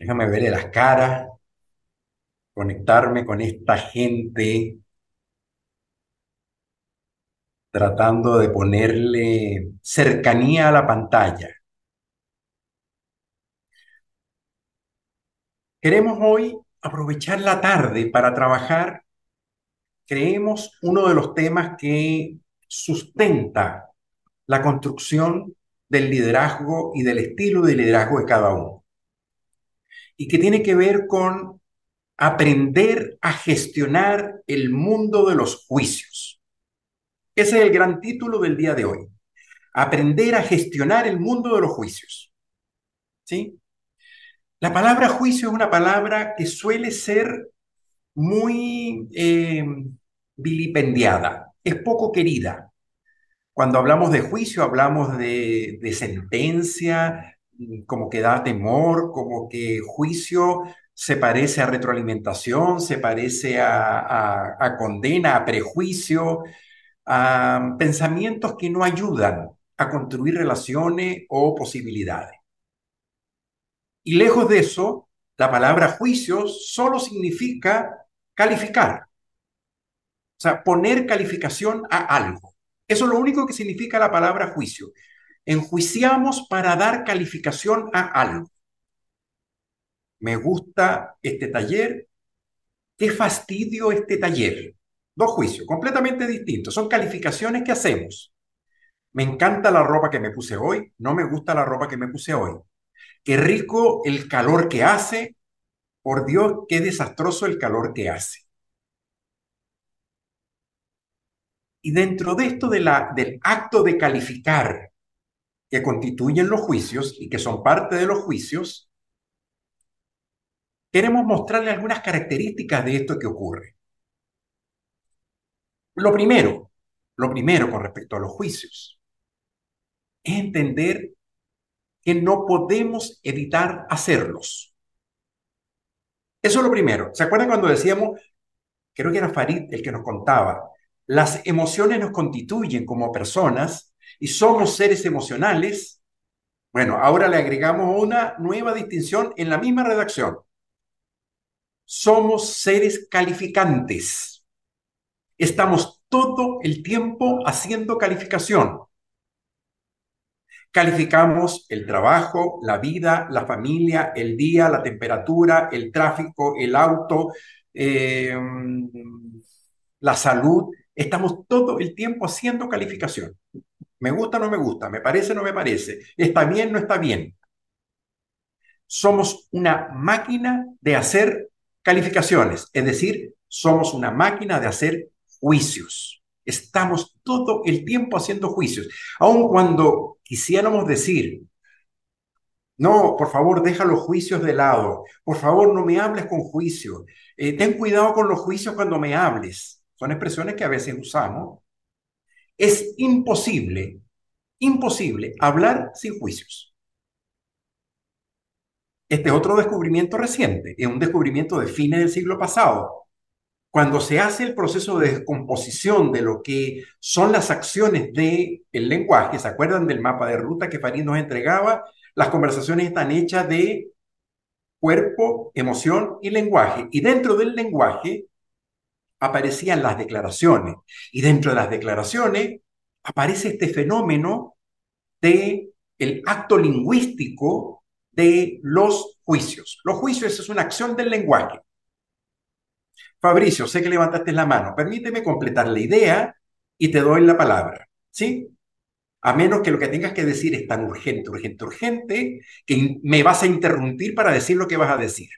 Déjame verle las caras, conectarme con esta gente, tratando de ponerle cercanía a la pantalla. Queremos hoy aprovechar la tarde para trabajar, creemos, uno de los temas que sustenta la construcción del liderazgo y del estilo de liderazgo de cada uno. Y que tiene que ver con aprender a gestionar el mundo de los juicios. Ese es el gran título del día de hoy. Aprender a gestionar el mundo de los juicios. ¿Sí? La palabra juicio es una palabra que suele ser muy eh, vilipendiada, es poco querida. Cuando hablamos de juicio, hablamos de, de sentencia, como que da temor, como que juicio se parece a retroalimentación, se parece a condena, a prejuicio, a pensamientos que no ayudan a construir relaciones o posibilidades. Y lejos de eso, la palabra juicio solo significa calificar. O sea, poner calificación a algo. Eso es lo único que significa la palabra juicio. Enjuiciamos para dar calificación a algo. Me gusta este taller. Qué fastidio este taller. Dos juicios completamente distintos. Son calificaciones que hacemos. Me encanta la ropa que me puse hoy. No me gusta la ropa que me puse hoy. Qué rico el calor que hace. Por Dios, qué desastroso el calor que hace. Y dentro de esto del acto de calificar que constituyen los juicios y que son parte de los juicios, queremos mostrarle algunas características de esto que ocurre. Lo primero, lo primero con respecto a los juicios, es entender que no podemos evitar hacerlos. Eso es lo primero. ¿Se acuerdan cuando decíamos, creo que era Farid el que nos contaba, las emociones nos constituyen como personas y somos seres emocionales? Bueno, ahora le agregamos una nueva distinción en la misma redacción. Somos seres calificantes. Estamos todo el tiempo haciendo calificación. Calificamos el trabajo, la vida, la familia, el día, la temperatura, el tráfico, el auto, eh, la salud. Estamos todo el tiempo haciendo calificación. Me gusta, no me gusta, me parece, no me parece, está bien, no está bien. Somos una máquina de hacer calificaciones, es decir, somos una máquina de hacer juicios. Estamos todo el tiempo haciendo juicios. Aun cuando quisiéramos decir, no, por favor, deja los juicios de lado. Por favor, no me hables con juicio. Eh, ten cuidado con los juicios cuando me hables. Son expresiones que a veces usamos. Es imposible, imposible hablar sin juicios. Este es otro descubrimiento reciente, es un descubrimiento de fines del siglo pasado. Cuando se hace el proceso de descomposición de lo que son las acciones del el lenguaje, ¿se acuerdan del mapa de ruta que Farid nos entregaba? Las conversaciones están hechas de cuerpo, emoción y lenguaje. Y dentro del lenguaje aparecían las declaraciones. Y dentro de las declaraciones aparece este fenómeno de el acto lingüístico de los juicios. Los juicios es una acción del lenguaje. Fabricio, sé que levantaste la mano. Permíteme completar la idea y te doy la palabra. ¿Sí? A menos que lo que tengas que decir es tan urgente, urgente, urgente, que me vas a interrumpir para decir lo que vas a decir.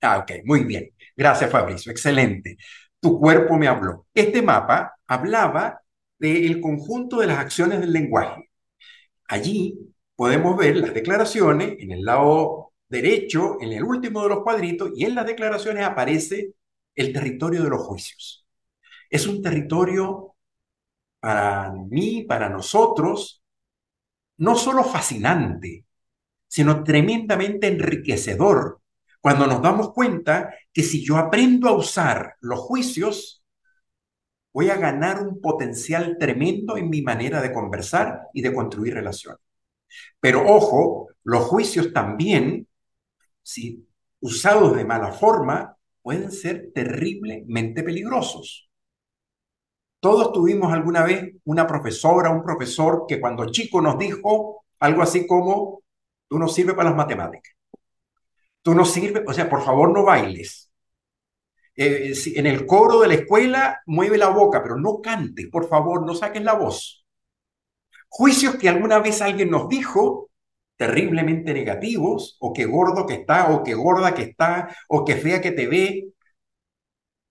Ah, ok, muy bien. Gracias, Fabricio. Excelente. Tu cuerpo me habló. Este mapa hablaba del conjunto de las acciones del lenguaje. Allí podemos ver las declaraciones en el lado derecho, en el último de los cuadritos, y en las declaraciones aparece el territorio de los juicios. Es un territorio para mí, para nosotros, no solo fascinante, sino tremendamente enriquecedor cuando nos damos cuenta que si yo aprendo a usar los juicios, voy a ganar un potencial tremendo en mi manera de conversar y de construir relaciones. Pero ojo, los juicios también si usados de mala forma, pueden ser terriblemente peligrosos. Todos tuvimos alguna vez una profesora, un profesor que cuando chico nos dijo algo así como, tú no sirves para las matemáticas. Tú no sirves, o sea, por favor no bailes. Eh, en el coro de la escuela mueve la boca, pero no cante, por favor, no saques la voz. Juicios que alguna vez alguien nos dijo terriblemente negativos, o que gordo que está, o que gorda que está, o que fea que te ve,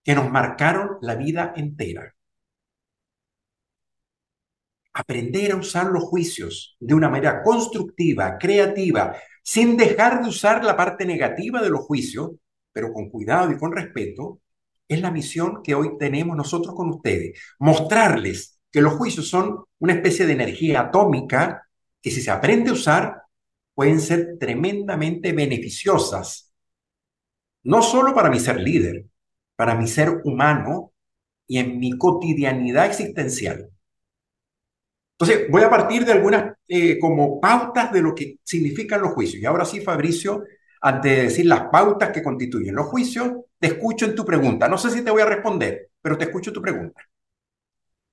que nos marcaron la vida entera aprender a usar los juicios de una manera constructiva, creativa, sin dejar de usar la parte negativa de los juicios, pero con cuidado y con respeto, es la misión que hoy tenemos nosotros con ustedes. Mostrarles que los juicios son una especie de energía atómica que si se aprende a usar, pueden ser tremendamente beneficiosas. No solo para mi ser líder, para mi ser humano y en mi cotidianidad existencial. Entonces, voy a partir de algunas eh, como pautas de lo que significan los juicios. Y ahora sí, Fabricio, antes de decir las pautas que constituyen los juicios, te escucho en tu pregunta. No sé si te voy a responder, pero te escucho tu pregunta.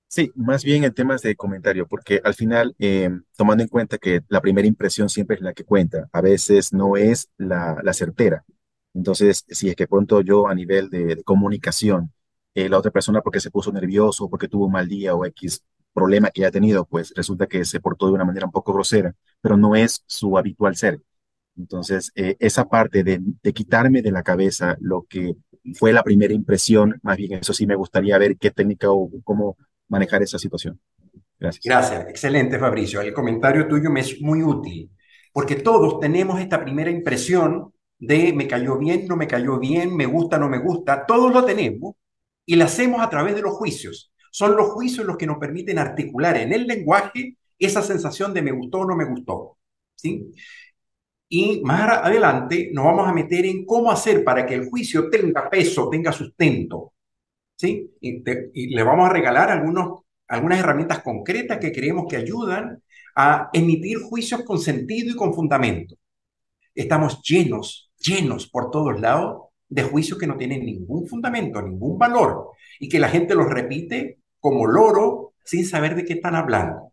Sí, más bien en temas de comentario, porque al final, eh, tomando en cuenta que la primera impresión siempre es la que cuenta, a veces no es la, certera. Entonces, si es que pronto yo a nivel de, comunicación, eh, la otra persona porque se puso nervioso, porque tuvo un mal día o X problema que ha tenido, pues resulta que se portó de una manera un poco grosera, pero no es su habitual ser. Entonces, eh, esa parte de, quitarme de la cabeza lo que fue la primera impresión, más bien eso sí me gustaría ver qué técnica o cómo manejar esa situación. Gracias. Gracias, excelente Fabricio. El comentario tuyo me es muy útil, porque todos tenemos esta primera impresión de me cayó bien, no me cayó bien, me gusta, no me gusta, todos lo tenemos y la hacemos a través de los juicios. Son los juicios los que nos permiten articular en el lenguaje esa sensación de me gustó o no me gustó. ¿sí? Y más adelante nos vamos a meter en cómo hacer para que el juicio tenga peso, tenga sustento. ¿sí? Y, le vamos a regalar algunos, algunas herramientas concretas que creemos que ayudan a emitir juicios con sentido y con fundamento. Estamos llenos, llenos por todos lados de juicios que no tienen ningún fundamento, ningún valor, y que la gente los repite como loro sin saber de qué están hablando.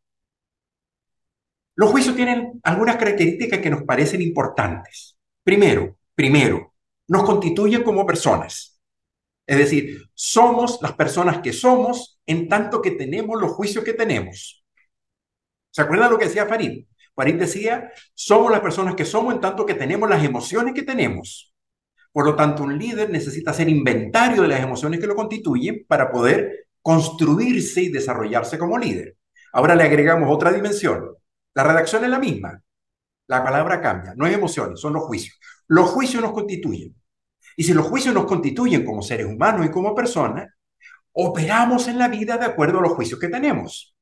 Los juicios tienen algunas características que nos parecen importantes. Primero, primero, nos constituyen como personas. Es decir, somos las personas que somos en tanto que tenemos los juicios que tenemos. ¿Se acuerdan lo que decía Farid? Farid decía, somos las personas que somos en tanto que tenemos las emociones que tenemos. Por lo tanto, un líder necesita hacer inventario de las emociones que lo constituyen para poder construirse y desarrollarse como líder. Ahora le agregamos otra dimensión. La redacción es la misma. La palabra cambia. No es emociones, son los juicios. Los juicios nos constituyen. Y si los juicios nos constituyen como seres humanos y como personas, operamos en la vida de acuerdo a los juicios que tenemos.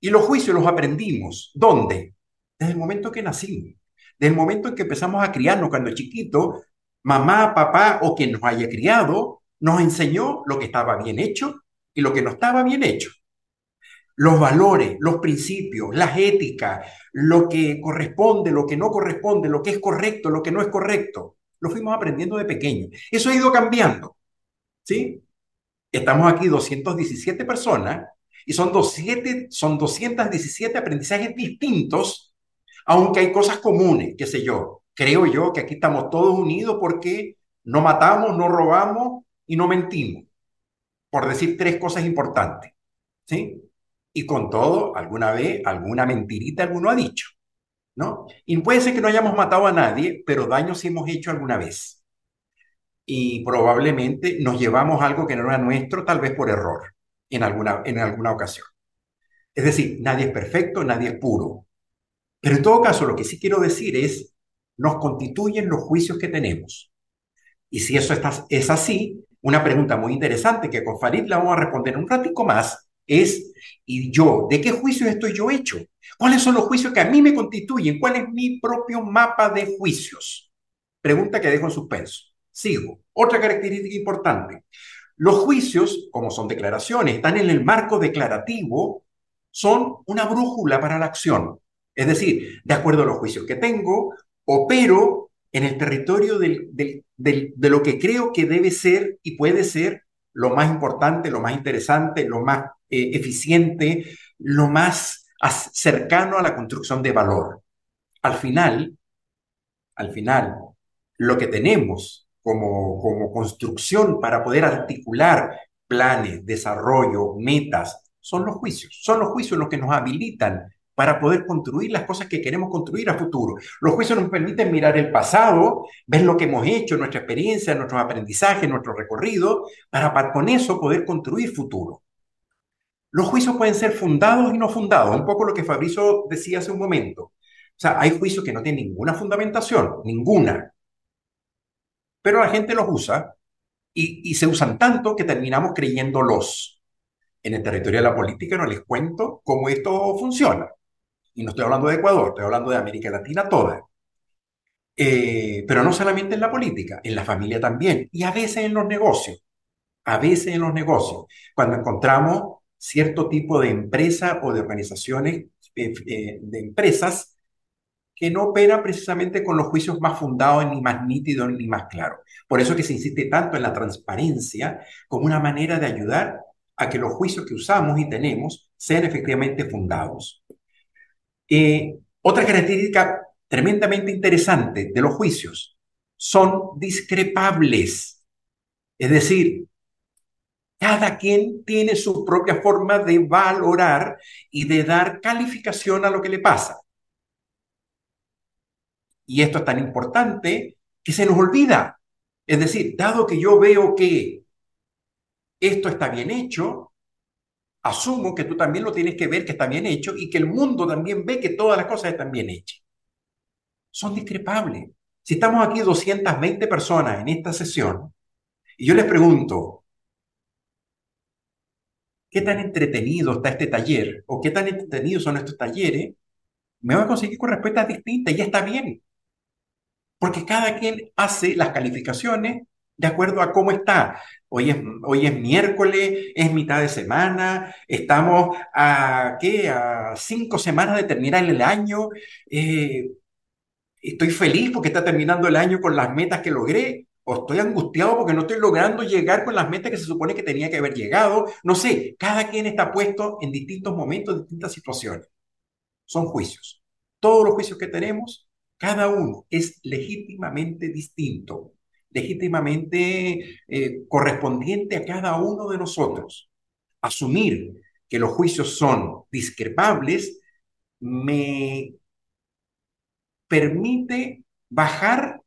Y los juicios los aprendimos. ¿Dónde? Desde el momento que nacimos. Desde el momento en que empezamos a criarnos cuando chiquito, mamá, papá o quien nos haya criado, nos enseñó lo que estaba bien hecho y lo que no estaba bien hecho. Los valores, los principios, las éticas, lo que corresponde, lo que no corresponde, lo que es correcto, lo que no es correcto, lo fuimos aprendiendo de pequeño. Eso ha ido cambiando. ¿Sí? Estamos aquí 217 personas y son, 27, son 217 aprendizajes distintos, aunque hay cosas comunes, qué sé yo. Creo yo que aquí estamos todos unidos porque no matamos, no robamos, y no mentimos, por decir tres cosas importantes. ¿Sí? Y con todo, alguna vez, alguna mentirita alguno ha dicho. ¿No? Y puede ser que no hayamos matado a nadie, pero daño sí hemos hecho alguna vez. Y probablemente nos llevamos algo que no era nuestro, tal vez por error, en alguna, en alguna ocasión. Es decir, nadie es perfecto, nadie es puro. Pero en todo caso, lo que sí quiero decir es, nos constituyen los juicios que tenemos. Y si eso está, es así, una pregunta muy interesante que con Farid la vamos a responder un ratico más es, ¿y yo? ¿De qué juicios estoy yo hecho? ¿Cuáles son los juicios que a mí me constituyen? ¿Cuál es mi propio mapa de juicios? Pregunta que dejo en suspenso. Sigo. Otra característica importante. Los juicios, como son declaraciones, están en el marco declarativo, son una brújula para la acción. Es decir, de acuerdo a los juicios que tengo, opero en el territorio del, de lo que creo que debe ser y puede ser lo más importante, lo más interesante, lo más eh, eficiente, lo más cercano a la construcción de valor. Al final, al final, lo que tenemos como, como construcción para poder articular planes, desarrollo, metas, son los juicios. Son los juicios los que nos habilitan para poder construir las cosas que queremos construir a futuro. Los juicios nos permiten mirar el pasado, ver lo que hemos hecho, nuestra experiencia, nuestros aprendizajes, nuestro recorrido, para, con eso poder construir futuro. Los juicios pueden ser fundados y no fundados, un poco lo que Fabrizio decía hace un momento. O sea, hay juicios que no tienen ninguna fundamentación, ninguna. Pero la gente los usa y, se usan tanto que terminamos creyéndolos. En el territorio de la política no les cuento cómo esto funciona. Y no estoy hablando de Ecuador, estoy hablando de América Latina toda. Eh, pero no solamente en la política, en la familia también, y a veces en los negocios, a veces en los negocios, cuando encontramos cierto tipo de empresa o de organizaciones eh, eh, de empresas que no operan precisamente con los juicios más fundados, ni más nítidos, ni más claros. Por eso que se insiste tanto en la transparencia como una manera de ayudar a que los juicios que usamos y tenemos sean efectivamente fundados. Eh, otra característica tremendamente interesante de los juicios son discrepables. Es decir, cada quien tiene su propia forma de valorar y de dar calificación a lo que le pasa. Y esto es tan importante que se nos olvida. Es decir, dado que yo veo que esto está bien hecho, asumo que tú también lo tienes que ver que está bien hecho y que el mundo también ve que todas las cosas están bien hechas. Son discrepables. Si estamos aquí 220 personas en esta sesión y yo les pregunto, ¿qué tan entretenido está este taller? ¿O qué tan entretenidos son estos talleres? Me voy a conseguir con respuestas distintas y ya está bien. Porque cada quien hace las calificaciones de acuerdo a cómo está. Hoy es, hoy es miércoles, es mitad de semana, estamos a, ¿qué? a cinco semanas de terminar el año. Eh, estoy feliz porque está terminando el año con las metas que logré, o estoy angustiado porque no estoy logrando llegar con las metas que se supone que tenía que haber llegado. No sé, cada quien está puesto en distintos momentos, en distintas situaciones. Son juicios. Todos los juicios que tenemos, cada uno es legítimamente distinto legítimamente eh, correspondiente a cada uno de nosotros. Asumir que los juicios son discrepables me permite bajar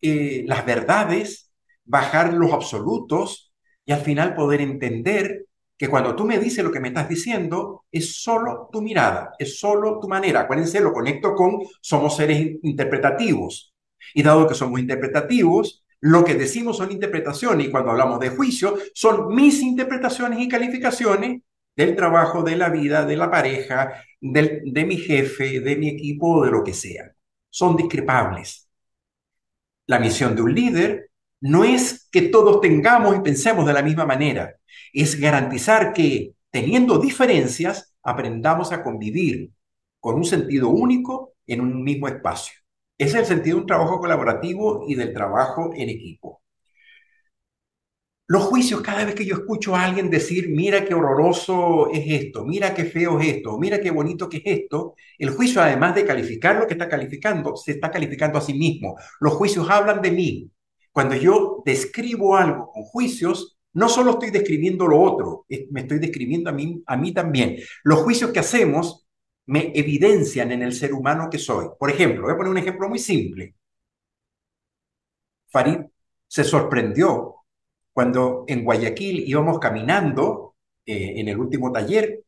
eh, las verdades, bajar los absolutos y al final poder entender que cuando tú me dices lo que me estás diciendo, es solo tu mirada, es solo tu manera. Acuérdense, lo conecto con somos seres interpretativos. Y dado que somos interpretativos, lo que decimos son interpretaciones y cuando hablamos de juicio son mis interpretaciones y calificaciones del trabajo, de la vida, de la pareja, de mi jefe, de mi equipo, de lo que sea. Son discrepables. La misión de un líder no es que todos tengamos y pensemos de la misma manera, es garantizar que teniendo diferencias aprendamos a convivir con un sentido único en un mismo espacio. Es el sentido de un trabajo colaborativo y del trabajo en equipo. Los juicios, cada vez que yo escucho a alguien decir, mira qué horroroso es esto, mira qué feo es esto, mira qué bonito que es esto, el juicio, además de calificar lo que está calificando, se está calificando a sí mismo. Los juicios hablan de mí. Cuando yo describo algo con juicios, no solo estoy describiendo lo otro, me estoy describiendo a mí, a mí también. Los juicios que hacemos me evidencian en el ser humano que soy. Por ejemplo, voy a poner un ejemplo muy simple. Farid se sorprendió cuando en Guayaquil íbamos caminando eh, en el último taller,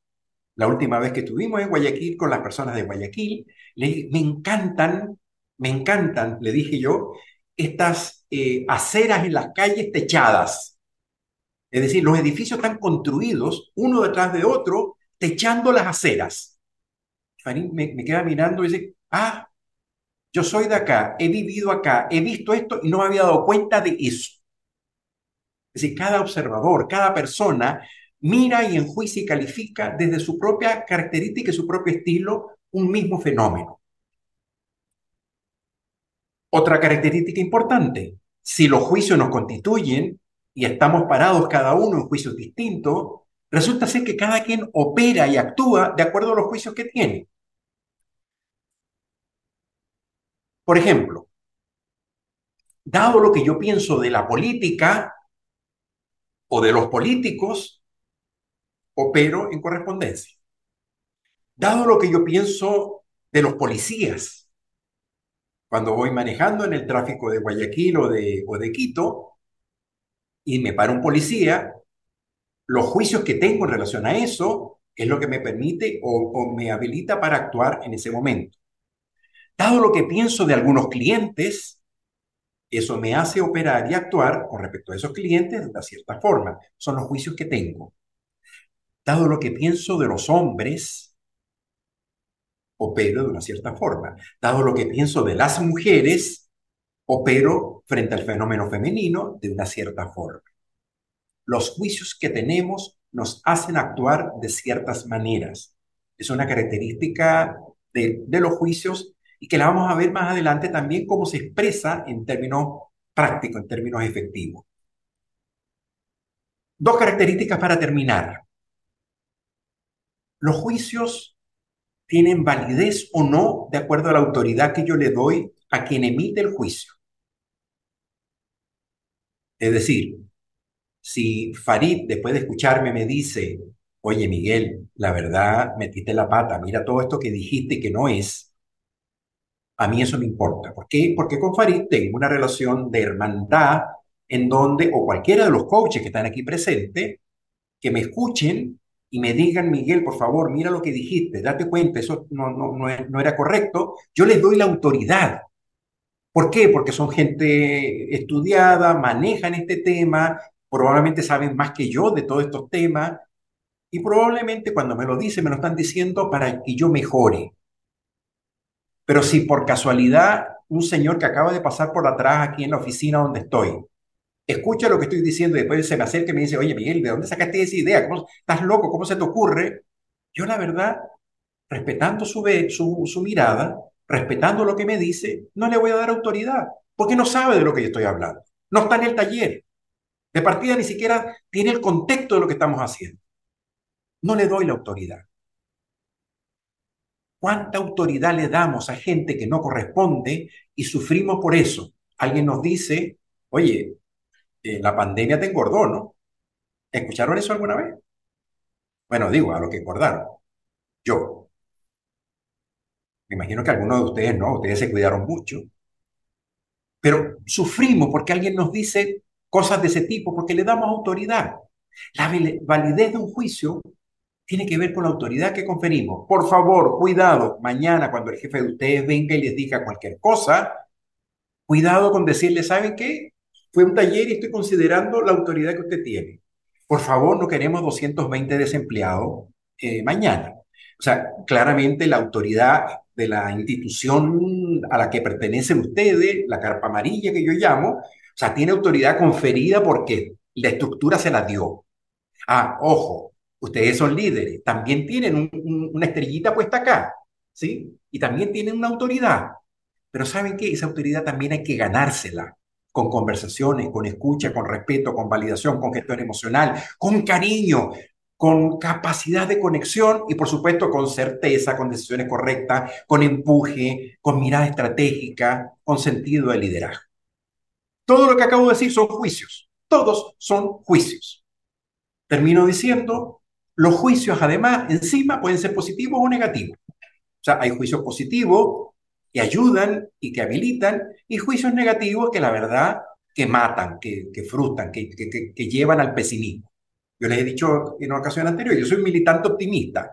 la última vez que estuvimos en Guayaquil con las personas de Guayaquil, le, me encantan, me encantan, le dije yo, estas eh, aceras en las calles techadas. Es decir, los edificios están construidos uno detrás de otro, techando las aceras me, queda mirando y dice, ah, yo soy de acá, he vivido acá, he visto esto y no me había dado cuenta de eso. Es decir, cada observador, cada persona mira y enjuicia y califica desde su propia característica y su propio estilo un mismo fenómeno. Otra característica importante, si los juicios nos constituyen y estamos parados cada uno en juicios distintos, resulta ser que cada quien opera y actúa de acuerdo a los juicios que tiene. Por ejemplo, dado lo que yo pienso de la política o de los políticos, opero en correspondencia. Dado lo que yo pienso de los policías, cuando voy manejando en el tráfico de Guayaquil o de, o de Quito y me para un policía, los juicios que tengo en relación a eso es lo que me permite o, o me habilita para actuar en ese momento. Dado lo que pienso de algunos clientes, eso me hace operar y actuar con respecto a esos clientes de una cierta forma. Son los juicios que tengo. Dado lo que pienso de los hombres, opero de una cierta forma. Dado lo que pienso de las mujeres, opero frente al fenómeno femenino de una cierta forma. Los juicios que tenemos nos hacen actuar de ciertas maneras. Es una característica de, de los juicios y que la vamos a ver más adelante también cómo se expresa en términos prácticos, en términos efectivos. Dos características para terminar. Los juicios tienen validez o no de acuerdo a la autoridad que yo le doy a quien emite el juicio. Es decir, si Farid, después de escucharme, me dice, oye Miguel, la verdad, metiste la pata, mira todo esto que dijiste que no es, a mí eso me importa. ¿Por qué? Porque con Farid tengo una relación de hermandad en donde, o cualquiera de los coaches que están aquí presentes, que me escuchen y me digan, Miguel, por favor, mira lo que dijiste, date cuenta, eso no, no, no, era correcto, yo les doy la autoridad. ¿Por qué? Porque son gente estudiada, manejan este tema, probablemente saben más que yo de todos estos temas, y probablemente cuando me lo dicen, me lo están diciendo para que yo mejore. Pero si por casualidad un señor que acaba de pasar por atrás aquí en la oficina donde estoy, escucha lo que estoy diciendo y después se me acerca y me dice, oye Miguel, ¿de dónde sacaste esa idea? ¿Cómo, ¿Estás loco? ¿Cómo se te ocurre? Yo la verdad, respetando su, su, su mirada, respetando lo que me dice, no le voy a dar autoridad, porque no sabe de lo que yo estoy hablando. No está en el taller. De partida ni siquiera tiene el contexto de lo que estamos haciendo. No le doy la autoridad. ¿Cuánta autoridad le damos a gente que no corresponde y sufrimos por eso? Alguien nos dice, oye, eh, la pandemia te engordó, ¿no? ¿Escucharon eso alguna vez? Bueno, digo, a lo que engordaron. Yo. Me imagino que algunos de ustedes no, ustedes se cuidaron mucho. Pero sufrimos porque alguien nos dice cosas de ese tipo, porque le damos autoridad. La validez de un juicio tiene que ver con la autoridad que conferimos. Por favor, cuidado, mañana cuando el jefe de ustedes venga y les diga cualquier cosa, cuidado con decirle, ¿saben qué? Fue un taller y estoy considerando la autoridad que usted tiene. Por favor, no queremos 220 desempleados eh, mañana. O sea, claramente la autoridad de la institución a la que pertenecen ustedes, la carpa amarilla que yo llamo, o sea, tiene autoridad conferida porque la estructura se la dio. Ah, ojo, Ustedes son líderes, también tienen una estrellita puesta acá, ¿sí? Y también tienen una autoridad. Pero ¿saben qué? Esa autoridad también hay que ganársela con conversaciones, con escucha, con respeto, con validación, con gestión emocional, con cariño, con capacidad de conexión y por supuesto con certeza, con decisiones correctas, con empuje, con mirada estratégica, con sentido de liderazgo. Todo lo que acabo de decir son juicios. Todos son juicios. Termino diciendo, los juicios, además, encima pueden ser positivos o negativos. O sea, hay juicios positivos que ayudan y que habilitan, y juicios negativos que la verdad que matan, que, frustran, que, que, llevan al pesimismo. Yo les he dicho en ocasión anterior, yo soy militante optimista.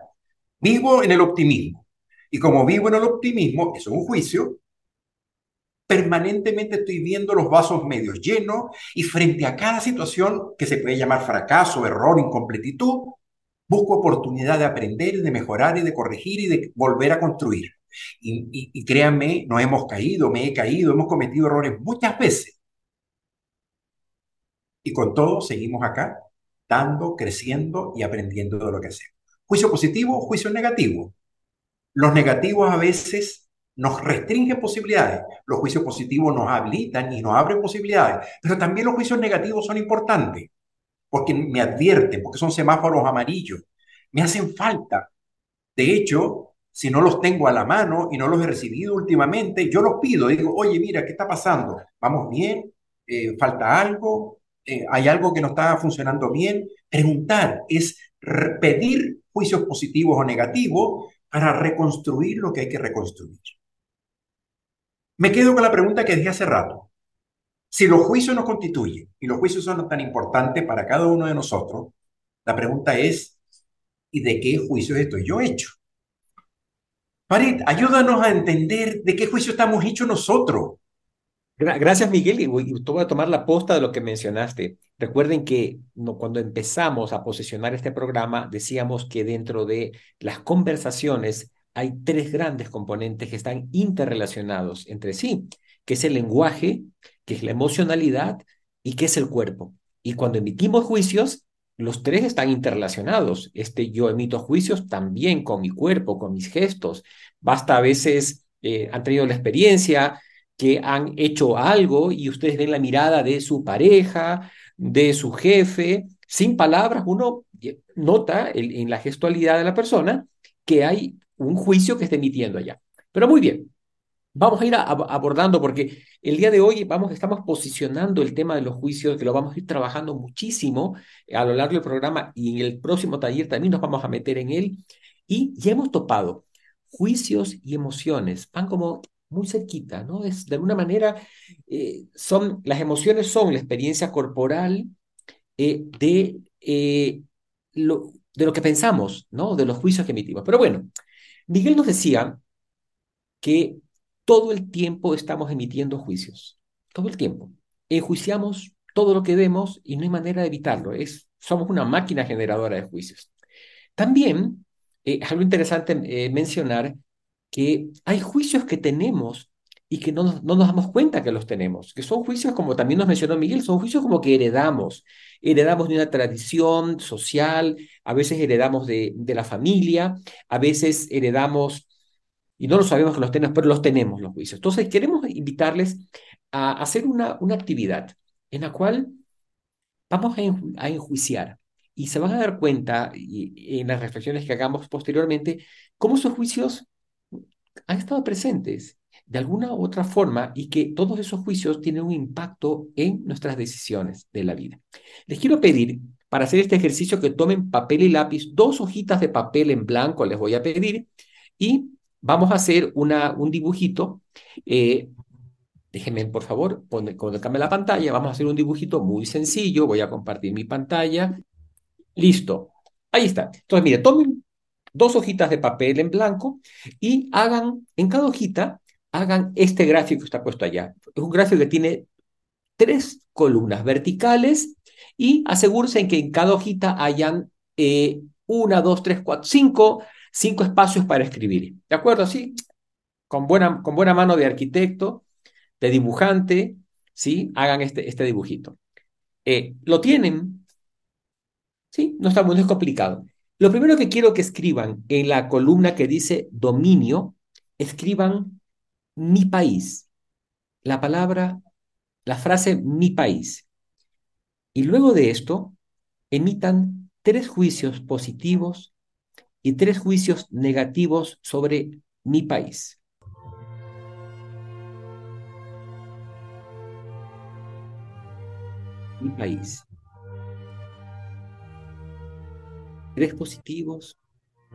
Vivo en el optimismo. Y como vivo en el optimismo, eso es un juicio, permanentemente estoy viendo los vasos medios llenos y frente a cada situación que se puede llamar fracaso, error, incompletitud, Busco oportunidad de aprender, de mejorar y de corregir y de volver a construir. Y, créanme, no hemos caído, me he caído, hemos cometido errores muchas veces. Y con todo seguimos acá, dando, creciendo y aprendiendo de lo que hacemos. Juicio positivo, juicio negativo. Los negativos a veces nos restringen posibilidades. Los juicios positivos nos habilitan y nos abren posibilidades, pero también los juicios negativos son importantes porque me advierten, porque son semáforos amarillos, me hacen falta. De hecho, si no los tengo a la mano y no los he recibido últimamente, yo los pido, digo, oye, mira, ¿qué está pasando? ¿Vamos bien? Eh, ¿Falta algo? Eh, ¿Hay algo que no está funcionando bien? Preguntar es pedir juicios positivos o negativos para reconstruir lo que hay que reconstruir. Me quedo con la pregunta que dije hace rato. Si los juicios nos constituyen y los juicios son tan importantes para cada uno de nosotros, la pregunta es, ¿y de qué juicios estoy yo hecho? Farid, ayúdanos a entender de qué juicio estamos hechos nosotros. Gracias, Miguel. Y voy a tomar la posta de lo que mencionaste. Recuerden que cuando empezamos a posicionar este programa, decíamos que dentro de las conversaciones hay tres grandes componentes que están interrelacionados entre sí, que es el lenguaje, que es la emocionalidad y que es el cuerpo. Y cuando emitimos juicios, los tres están interrelacionados. Este, yo emito juicios también con mi cuerpo, con mis gestos. Basta a veces, eh, han tenido la experiencia que han hecho algo y ustedes ven la mirada de su pareja, de su jefe, sin palabras, uno nota en la gestualidad de la persona que hay un juicio que está emitiendo allá. Pero muy bien, vamos a ir abordando porque el día de hoy estamos posicionando el tema de los juicios, que lo vamos a ir trabajando muchísimo a lo largo del programa y en el próximo taller también nos vamos a meter en él. Y ya hemos topado juicios y emociones, van como muy cerquita, ¿no? Es, de alguna manera, eh, son, las emociones son la experiencia corporal eh, de, eh, lo, de lo que pensamos, ¿no? De los juicios que emitimos. Pero bueno, Miguel nos decía que todo el tiempo estamos emitiendo juicios, todo el tiempo. Enjuiciamos todo lo que vemos y no hay manera de evitarlo. Es, somos una máquina generadora de juicios. También eh, es algo interesante eh, mencionar que hay juicios que tenemos y que no nos, no nos damos cuenta que los tenemos, que son juicios, como también nos mencionó Miguel, son juicios como que heredamos. Heredamos de una tradición social, a veces heredamos de la familia, a veces heredamos y no lo sabemos que los tenemos, pero los tenemos los juicios. Entonces, queremos invitarles a hacer una, una actividad en la cual vamos a, enjuiciar y se van a dar cuenta y, en las reflexiones que hagamos posteriormente cómo esos juicios han estado presentes de alguna u otra forma y que todos esos juicios tienen un impacto en nuestras decisiones de la vida. Les quiero pedir para hacer este ejercicio que tomen papel y lápiz, dos hojitas de papel en blanco les voy a pedir y vamos a hacer un dibujito. Eh, déjenme, por favor, colocarme la pantalla. Vamos a hacer un dibujito muy sencillo. Voy a compartir mi pantalla. Listo. Ahí está. Entonces, mire, tomen dos hojitas de papel en blanco y hagan, en cada hojita, hagan este gráfico que está puesto allá. Es un gráfico que tiene tres columnas verticales y asegúrense en que en cada hojita hayan eh, una, dos, tres, cuatro, cinco cinco espacios para escribir. ¿De acuerdo? Sí, con buena, con buena mano de arquitecto, de dibujante, ¿sí? Hagan este, este dibujito. Eh, ¿Lo tienen? ¿Sí? No está muy complicado. Lo primero que quiero que escriban en la columna que dice dominio, escriban mi país. La palabra, la frase mi país. Y luego de esto, emitan tres juicios positivos y tres juicios negativos sobre mi país. Mi país. Tres positivos,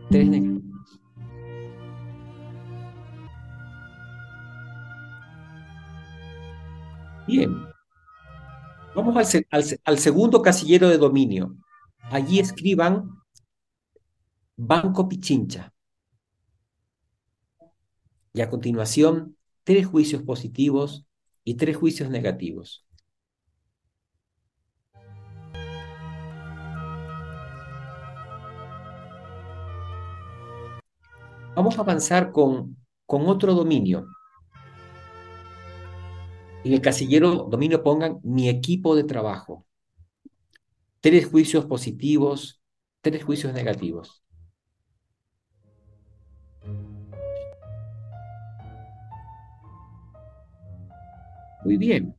tres negativos. Bien. Vamos al, al segundo casillero de dominio. Allí escriban Banco Pichincha. Y a continuación, tres juicios positivos y tres juicios negativos. Vamos a avanzar con, con otro dominio. En el casillero dominio pongan mi equipo de trabajo. Tres juicios positivos, tres juicios negativos. Muy bien.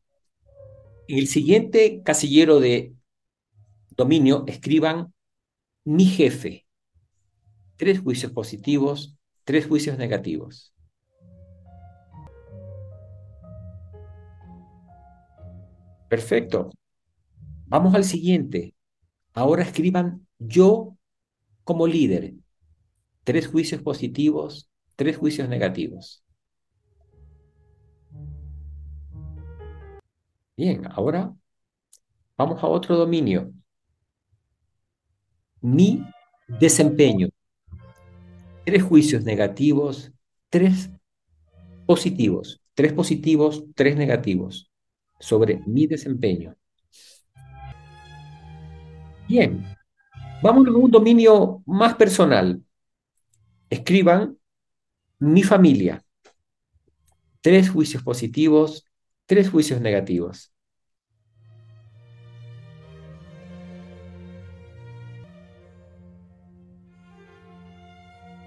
En el siguiente casillero de dominio escriban mi jefe. Tres juicios positivos, tres juicios negativos. Perfecto. Vamos al siguiente. Ahora escriban yo como líder. Tres juicios positivos, tres juicios negativos. Bien, ahora vamos a otro dominio. Mi desempeño. Tres juicios negativos, tres positivos. Tres positivos, tres negativos sobre mi desempeño. Bien, vamos a un dominio más personal. Escriban mi familia. Tres juicios positivos, tres juicios negativos.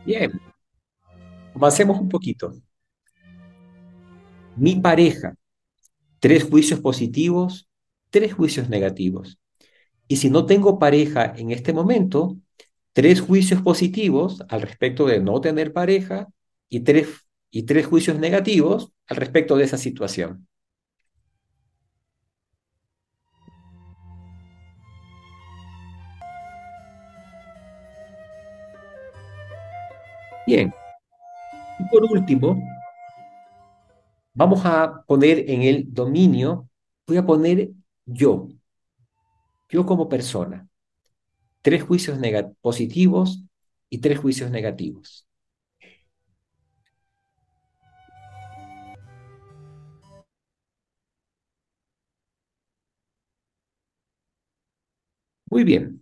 Bien, avancemos un poquito. Mi pareja, tres juicios positivos, tres juicios negativos. Y si no tengo pareja en este momento, tres juicios positivos al respecto de no tener pareja y tres, y tres juicios negativos al respecto de esa situación. Bien. Y por último, vamos a poner en el dominio, voy a poner yo, yo como persona. Tres juicios positivos y tres juicios negativos. Muy bien.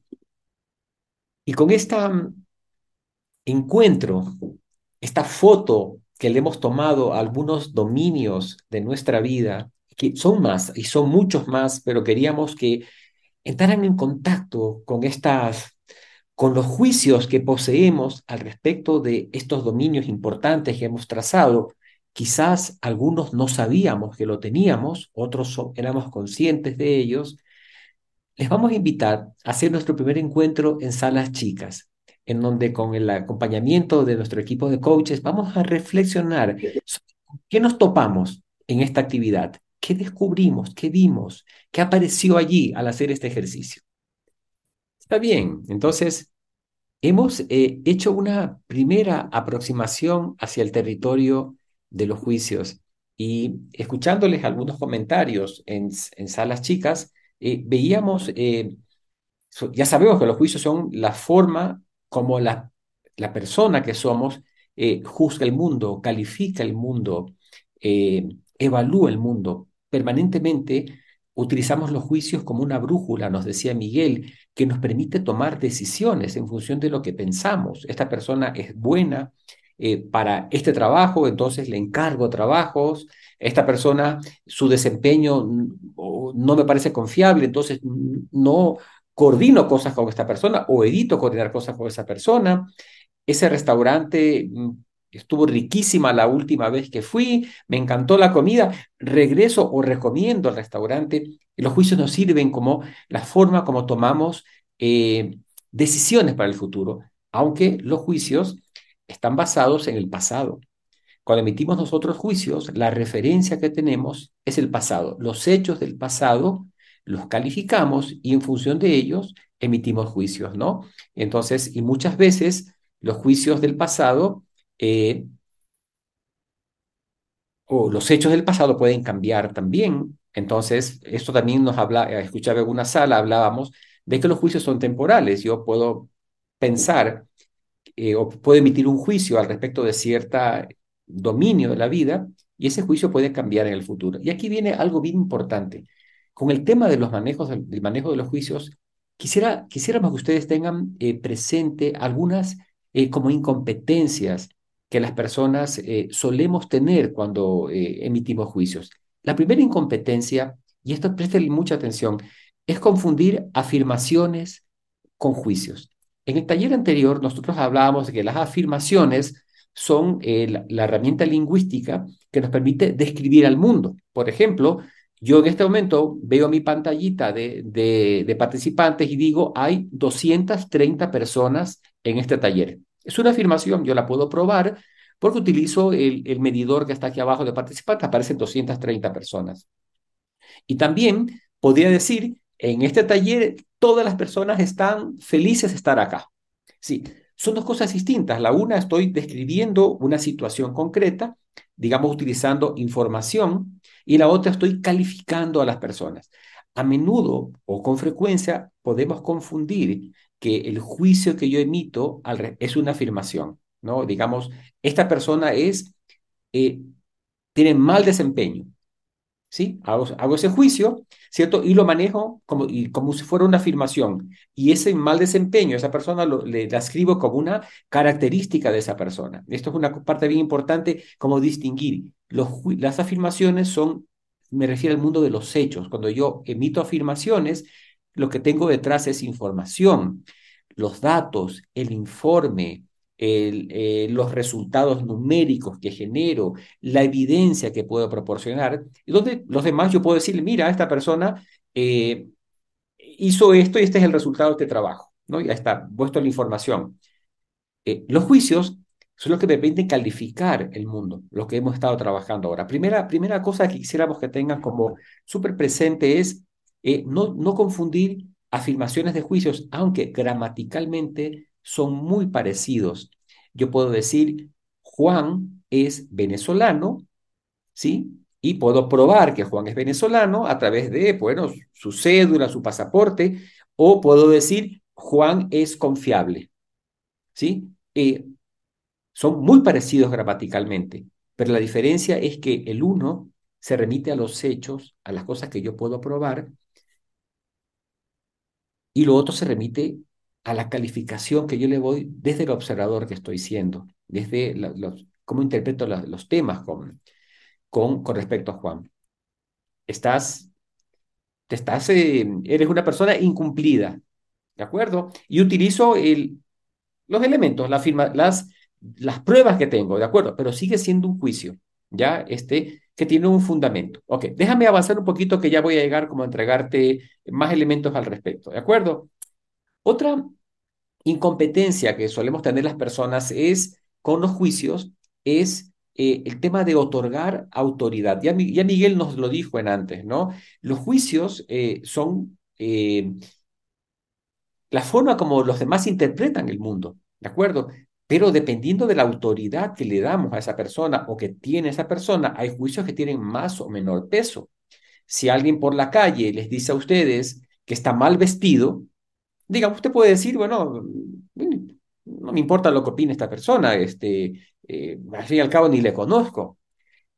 Y con esta encuentro, esta foto que le hemos tomado a algunos dominios de nuestra vida, que son más y son muchos más, pero queríamos que entraran en contacto con estas con los juicios que poseemos al respecto de estos dominios importantes que hemos trazado. Quizás algunos no sabíamos que lo teníamos, otros éramos conscientes de ellos. Les vamos a invitar a hacer nuestro primer encuentro en salas chicas en donde con el acompañamiento de nuestro equipo de coaches vamos a reflexionar qué nos topamos en esta actividad, qué descubrimos, qué vimos, qué apareció allí al hacer este ejercicio. Está bien, entonces hemos eh, hecho una primera aproximación hacia el territorio de los juicios y escuchándoles algunos comentarios en, salas chicas, eh, veíamos, eh, ya sabemos que los juicios son la forma como la, la persona que somos eh, juzga el mundo, califica el mundo, eh, evalúa el mundo. Permanentemente utilizamos los juicios como una brújula, nos decía Miguel, que nos permite tomar decisiones en función de lo que pensamos. Esta persona es buena eh, para este trabajo, entonces le encargo trabajos. Esta persona, su desempeño no me parece confiable, entonces no coordino cosas con esta persona o edito coordinar cosas con esa persona. Ese restaurante mm, estuvo riquísima la última vez que fui, me encantó la comida, regreso o recomiendo el restaurante. Los juicios nos sirven como la forma como tomamos eh, decisiones para el futuro, aunque los juicios están basados en el pasado. Cuando emitimos nosotros juicios, la referencia que tenemos es el pasado. Los hechos del pasado los calificamos y en función de ellos emitimos juicios, ¿no? Entonces, y muchas veces los juicios del pasado eh, o los hechos del pasado pueden cambiar también. Entonces, esto también nos habla, eh, escuchaba en una sala, hablábamos de que los juicios son temporales. Yo puedo pensar eh, o puedo emitir un juicio al respecto de cierto dominio de la vida y ese juicio puede cambiar en el futuro. Y aquí viene algo bien importante con el tema de los manejos, del manejo de los juicios, quisiera, quisiéramos que ustedes tengan eh, presente algunas eh, como incompetencias que las personas eh, solemos tener cuando emitimos juicios. La primera incompetencia, y esto presten mucha atención, es confundir afirmaciones con juicios. En el taller anterior nosotros hablábamos de que las afirmaciones son la, herramienta lingüística que nos permite describir al mundo. Por ejemplo, yo en este momento veo mi pantallita de, participantes y digo, hay 230 personas en este taller. Es una afirmación, yo la puedo probar porque utilizo el, el medidor que está aquí abajo de participantes, aparecen 230 personas. Y también podría decir, en este taller todas las personas están felices de estar acá. Sí, son dos cosas distintas. La una, estoy describiendo una situación concreta, digamos, utilizando información, y la otra, estoy calificando a las personas. A menudo o con frecuencia podemos confundir que el juicio que yo emito es una afirmación, ¿no? Digamos, esta persona es, eh, tiene mal desempeño, ¿sí? Hago, ese juicio, ¿cierto? Y lo manejo como, y, como si fuera una afirmación. Y ese mal desempeño, esa persona le la escribo como una característica de esa persona. Esto es una parte bien importante, como distinguir. Los, las afirmaciones son, me refiero al mundo de los hechos. Cuando yo emito afirmaciones, lo que tengo detrás es información. Los datos, el informe, eh, los resultados numéricos que genero, la evidencia que puedo proporcionar, y donde los demás yo puedo decir, mira, esta persona eh, hizo esto y este es el resultado de este trabajo, ¿no? Ya está, puesto la información. Eh, los juicios son los que me permiten calificar el mundo, lo que hemos estado trabajando ahora. Primera, primera cosa que quisiéramos que tengan como súper presente es no, no confundir afirmaciones de juicios, aunque gramaticalmente son muy parecidos. Yo puedo decir, Juan es venezolano, ¿sí? Y puedo probar que Juan es venezolano a través de, bueno, su cédula, su pasaporte, o puedo decir, Juan es confiable, ¿sí? Eh, son muy parecidos gramaticalmente, pero la diferencia es que el uno se remite a los hechos, a las cosas que yo puedo probar, y lo otro se remite a la calificación que yo le voy desde el observador que estoy siendo, desde los, cómo interpreto los temas con, con, con, respecto a Juan. Estás, estás, eh, eres una persona incumplida, ¿de acuerdo? Y utilizo el, los elementos, la firma, las, las pruebas que tengo, ¿de acuerdo? Pero sigue siendo un juicio, ¿ya? Este, que tiene un fundamento. Ok, déjame avanzar un poquito que ya voy a llegar como a entregarte más elementos al respecto, ¿de acuerdo? Otra incompetencia que solemos tener las personas es con los juicios, es eh, el tema de otorgar autoridad. Ya, ya, Miguel nos lo dijo en antes, ¿no? Los juicios eh, son eh, la forma como los demás interpretan el mundo, ¿de acuerdo? Pero dependiendo de la autoridad que le damos a esa persona o que tiene esa persona, hay juicios que tienen más o menor peso. Si alguien por la calle les dice a ustedes que está mal vestido, digamos, usted puede decir, bueno, no me importa lo que opine esta persona, este, eh, al fin y al cabo ni le conozco.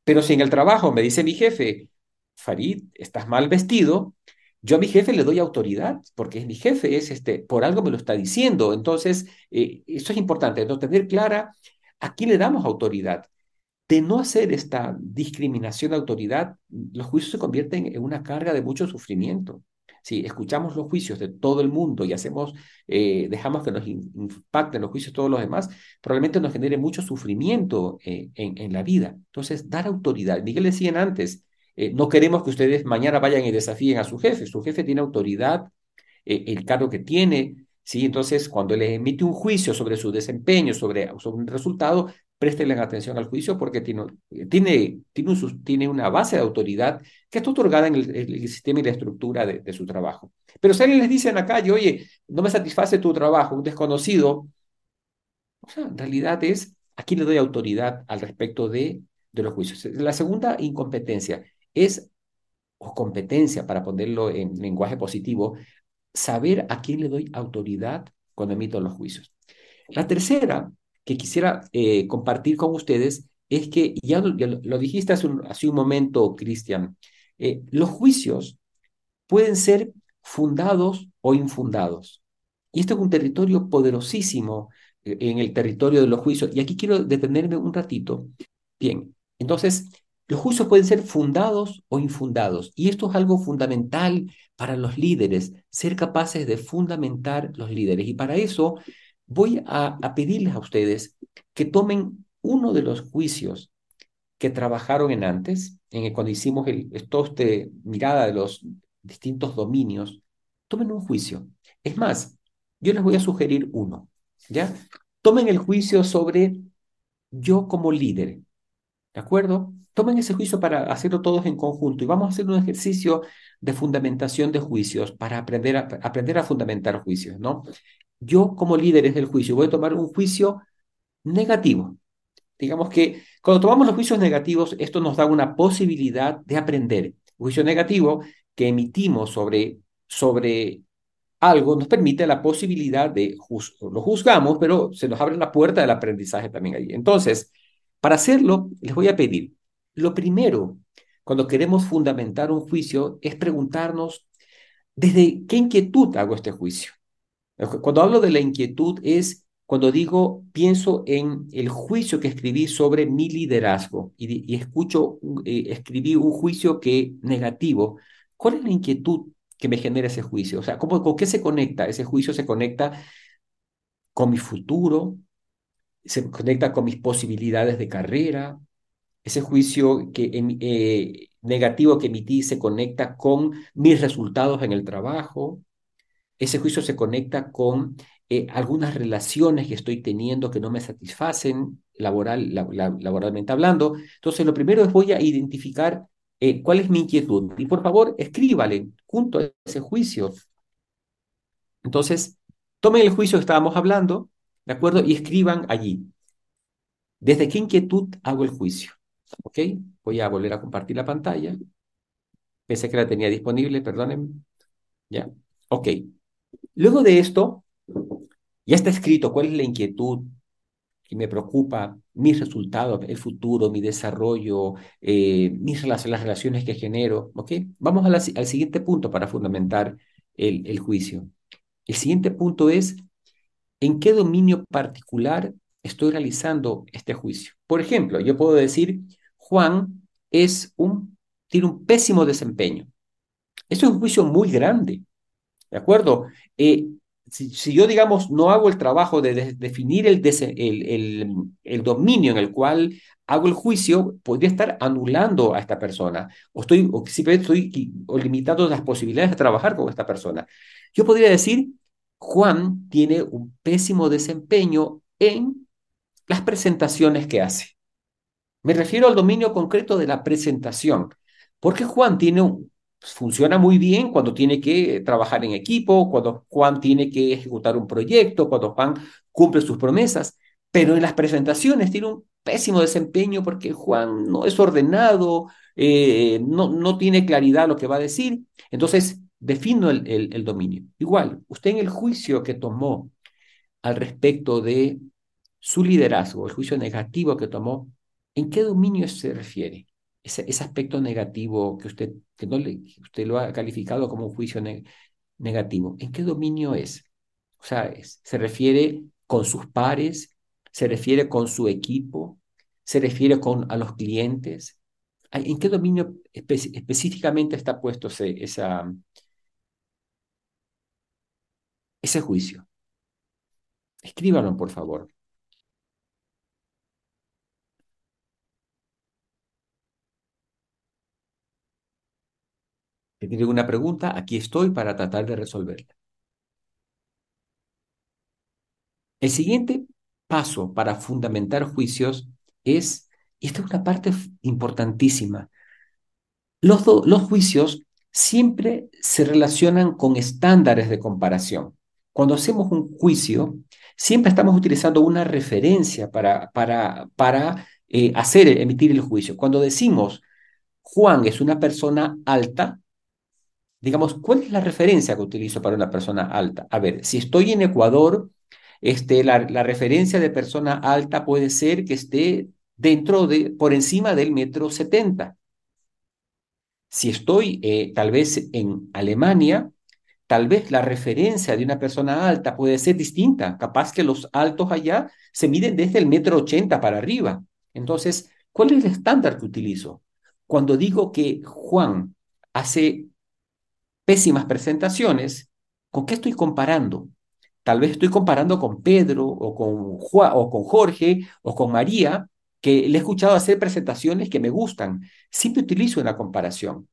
Pero si en el trabajo me dice mi jefe, Farid, estás mal vestido, yo a mi jefe le doy autoridad, porque es mi jefe, es este, por algo me lo está diciendo. Entonces, eh, eso es importante, no tener clara a quién le damos autoridad. De no hacer esta discriminación de autoridad, los juicios se convierten en una carga de mucho sufrimiento. Si escuchamos los juicios de todo el mundo y hacemos, eh, dejamos que nos impacten los juicios de todos los demás, probablemente nos genere mucho sufrimiento eh, en, la vida. Entonces, dar autoridad. Miguel decían antes, eh, no queremos que ustedes mañana vayan y desafíen a su jefe. Su jefe tiene autoridad, el cargo que tiene, ¿sí? Entonces, cuando le emite un juicio sobre su desempeño, sobre, sobre un resultado, préstenle atención al juicio porque tiene, tiene, tiene, un, tiene una base de autoridad que está otorgada en el, sistema y la estructura de, su trabajo. Pero si alguien les dice en la calle, oye, no me satisface tu trabajo, un desconocido, o sea, en realidad es, aquí le doy autoridad al respecto de, de los juicios. La segunda incompetencia es, o competencia, para ponerlo en lenguaje positivo, saber a quién le doy autoridad cuando emito los juicios. La tercera que quisiera eh, compartir con ustedes es que, ya lo, dijiste hace un, hace un momento, Cristian, eh, los juicios pueden ser fundados o infundados. Y esto es un territorio poderosísimo eh, en el territorio de los juicios. Y aquí quiero detenerme un ratito. Bien, entonces, los juicios pueden ser fundados o infundados. Y esto es algo fundamental para los líderes, ser capaces de fundamentar los líderes. Y para eso voy a, pedirles a ustedes que tomen uno de los juicios que trabajaron en antes, en cuando hicimos el, esto, este, mirada de los distintos dominios, tomen un juicio. Es más, yo les voy a sugerir uno, ¿ya? Tomen el juicio sobre yo como líder, ¿de acuerdo? Tomen ese juicio para hacerlo todos en conjunto y vamos a hacer un ejercicio de fundamentación de juicios para aprender a, aprender a fundamentar juicios, ¿no? Yo como líder del juicio voy a tomar un juicio negativo. Digamos que cuando tomamos los juicios negativos, esto nos da una posibilidad de aprender. Un juicio negativo que emitimos sobre, sobre algo nos permite la posibilidad de, lo juzgamos, pero se nos abre la puerta del aprendizaje también ahí. Entonces, para hacerlo, les voy a pedir, lo primero, cuando queremos fundamentar un juicio, es preguntarnos, ¿desde qué inquietud hago este juicio? Cuando hablo de la inquietud es cuando digo, pienso en el juicio que escribí sobre mi liderazgo y, escucho, eh, escribí un juicio que negativo. ¿Cuál es la inquietud que me genera ese juicio? O sea, ¿cómo, ¿con qué se conecta? Ese juicio se conecta con mi futuro, se conecta con mis posibilidades de carrera, ese juicio que, eh, negativo que emití se conecta con mis resultados en el trabajo, ese juicio se conecta con eh, algunas relaciones que estoy teniendo que no me satisfacen laboral, laboralmente hablando. Entonces, lo primero es voy a identificar eh, cuál es mi inquietud. Y por favor, escríbale junto a ese juicio. Entonces, tomen el juicio que estábamos hablando, ¿de acuerdo? Y escriban allí. ¿Desde qué inquietud hago el juicio? ¿Ok? Voy a volver a compartir la pantalla. Pensé que la tenía disponible, perdónenme. Ya. Ok. Luego de esto, ya está escrito cuál es la inquietud que me preocupa, mis resultados, el futuro, mi desarrollo, eh, mis relaciones, las relaciones que genero. ¿ok? Vamos al siguiente punto para fundamentar el, el juicio. El siguiente punto es en qué dominio particular estoy realizando este juicio. Por ejemplo, yo puedo decir, Juan es un, tiene un pésimo desempeño. Eso es un juicio muy grande, ¿de acuerdo? Eh, si, yo, digamos, no hago el trabajo de, definir el, dominio en el cual hago el juicio, podría estar anulando a esta persona o, estoy, simplemente estoy o limitando las posibilidades de trabajar con esta persona. Yo podría decir, Juan tiene un pésimo desempeño en las presentaciones que hace. Me refiero al dominio concreto de la presentación, porque Juan tiene un, funciona muy bien cuando tiene que trabajar en equipo, cuando Juan tiene que ejecutar un proyecto, cuando Juan cumple sus promesas, pero en las presentaciones tiene un pésimo desempeño porque Juan no es ordenado, eh, no, no tiene claridad lo que va a decir. Entonces, defino el, el dominio. Igual, usted en el juicio que tomó al respecto de su liderazgo, el juicio negativo que tomó, ¿en qué dominio se refiere? Ese, aspecto negativo que usted, que no le, usted lo ha calificado como un juicio negativo, ¿en qué dominio es? O sea, se refiere con sus pares, se refiere con su equipo, se refiere con a los clientes. ¿En qué dominio específicamente está puesto ese, ese juicio? Escríbanlo, por favor. Si tiene alguna pregunta, aquí estoy para tratar de resolverla. El siguiente paso para fundamentar juicios es, y esta es una parte importantísima, los, los juicios siempre se relacionan con estándares de comparación. Cuando hacemos un juicio, siempre estamos utilizando una referencia para, para, para eh, hacer, emitir el juicio. Cuando decimos Juan es una persona alta, digamos, ¿cuál es la referencia que utilizo para una persona alta? A ver, si estoy en Ecuador, este, la, referencia de persona alta puede ser que esté dentro de, por encima del metro 70. Si estoy eh, tal vez en Alemania, tal vez la referencia de una persona alta puede ser distinta. Capaz que los altos allá se miden desde el metro 80 para arriba. Entonces, ¿cuál es el estándar que utilizo? Cuando digo que Juan hace pésimas presentaciones, ¿con qué estoy comparando? Tal vez estoy comparando con Pedro o con, Juan, o con Jorge o con María, que le he escuchado hacer presentaciones que me gustan. Siempre utilizo una comparación.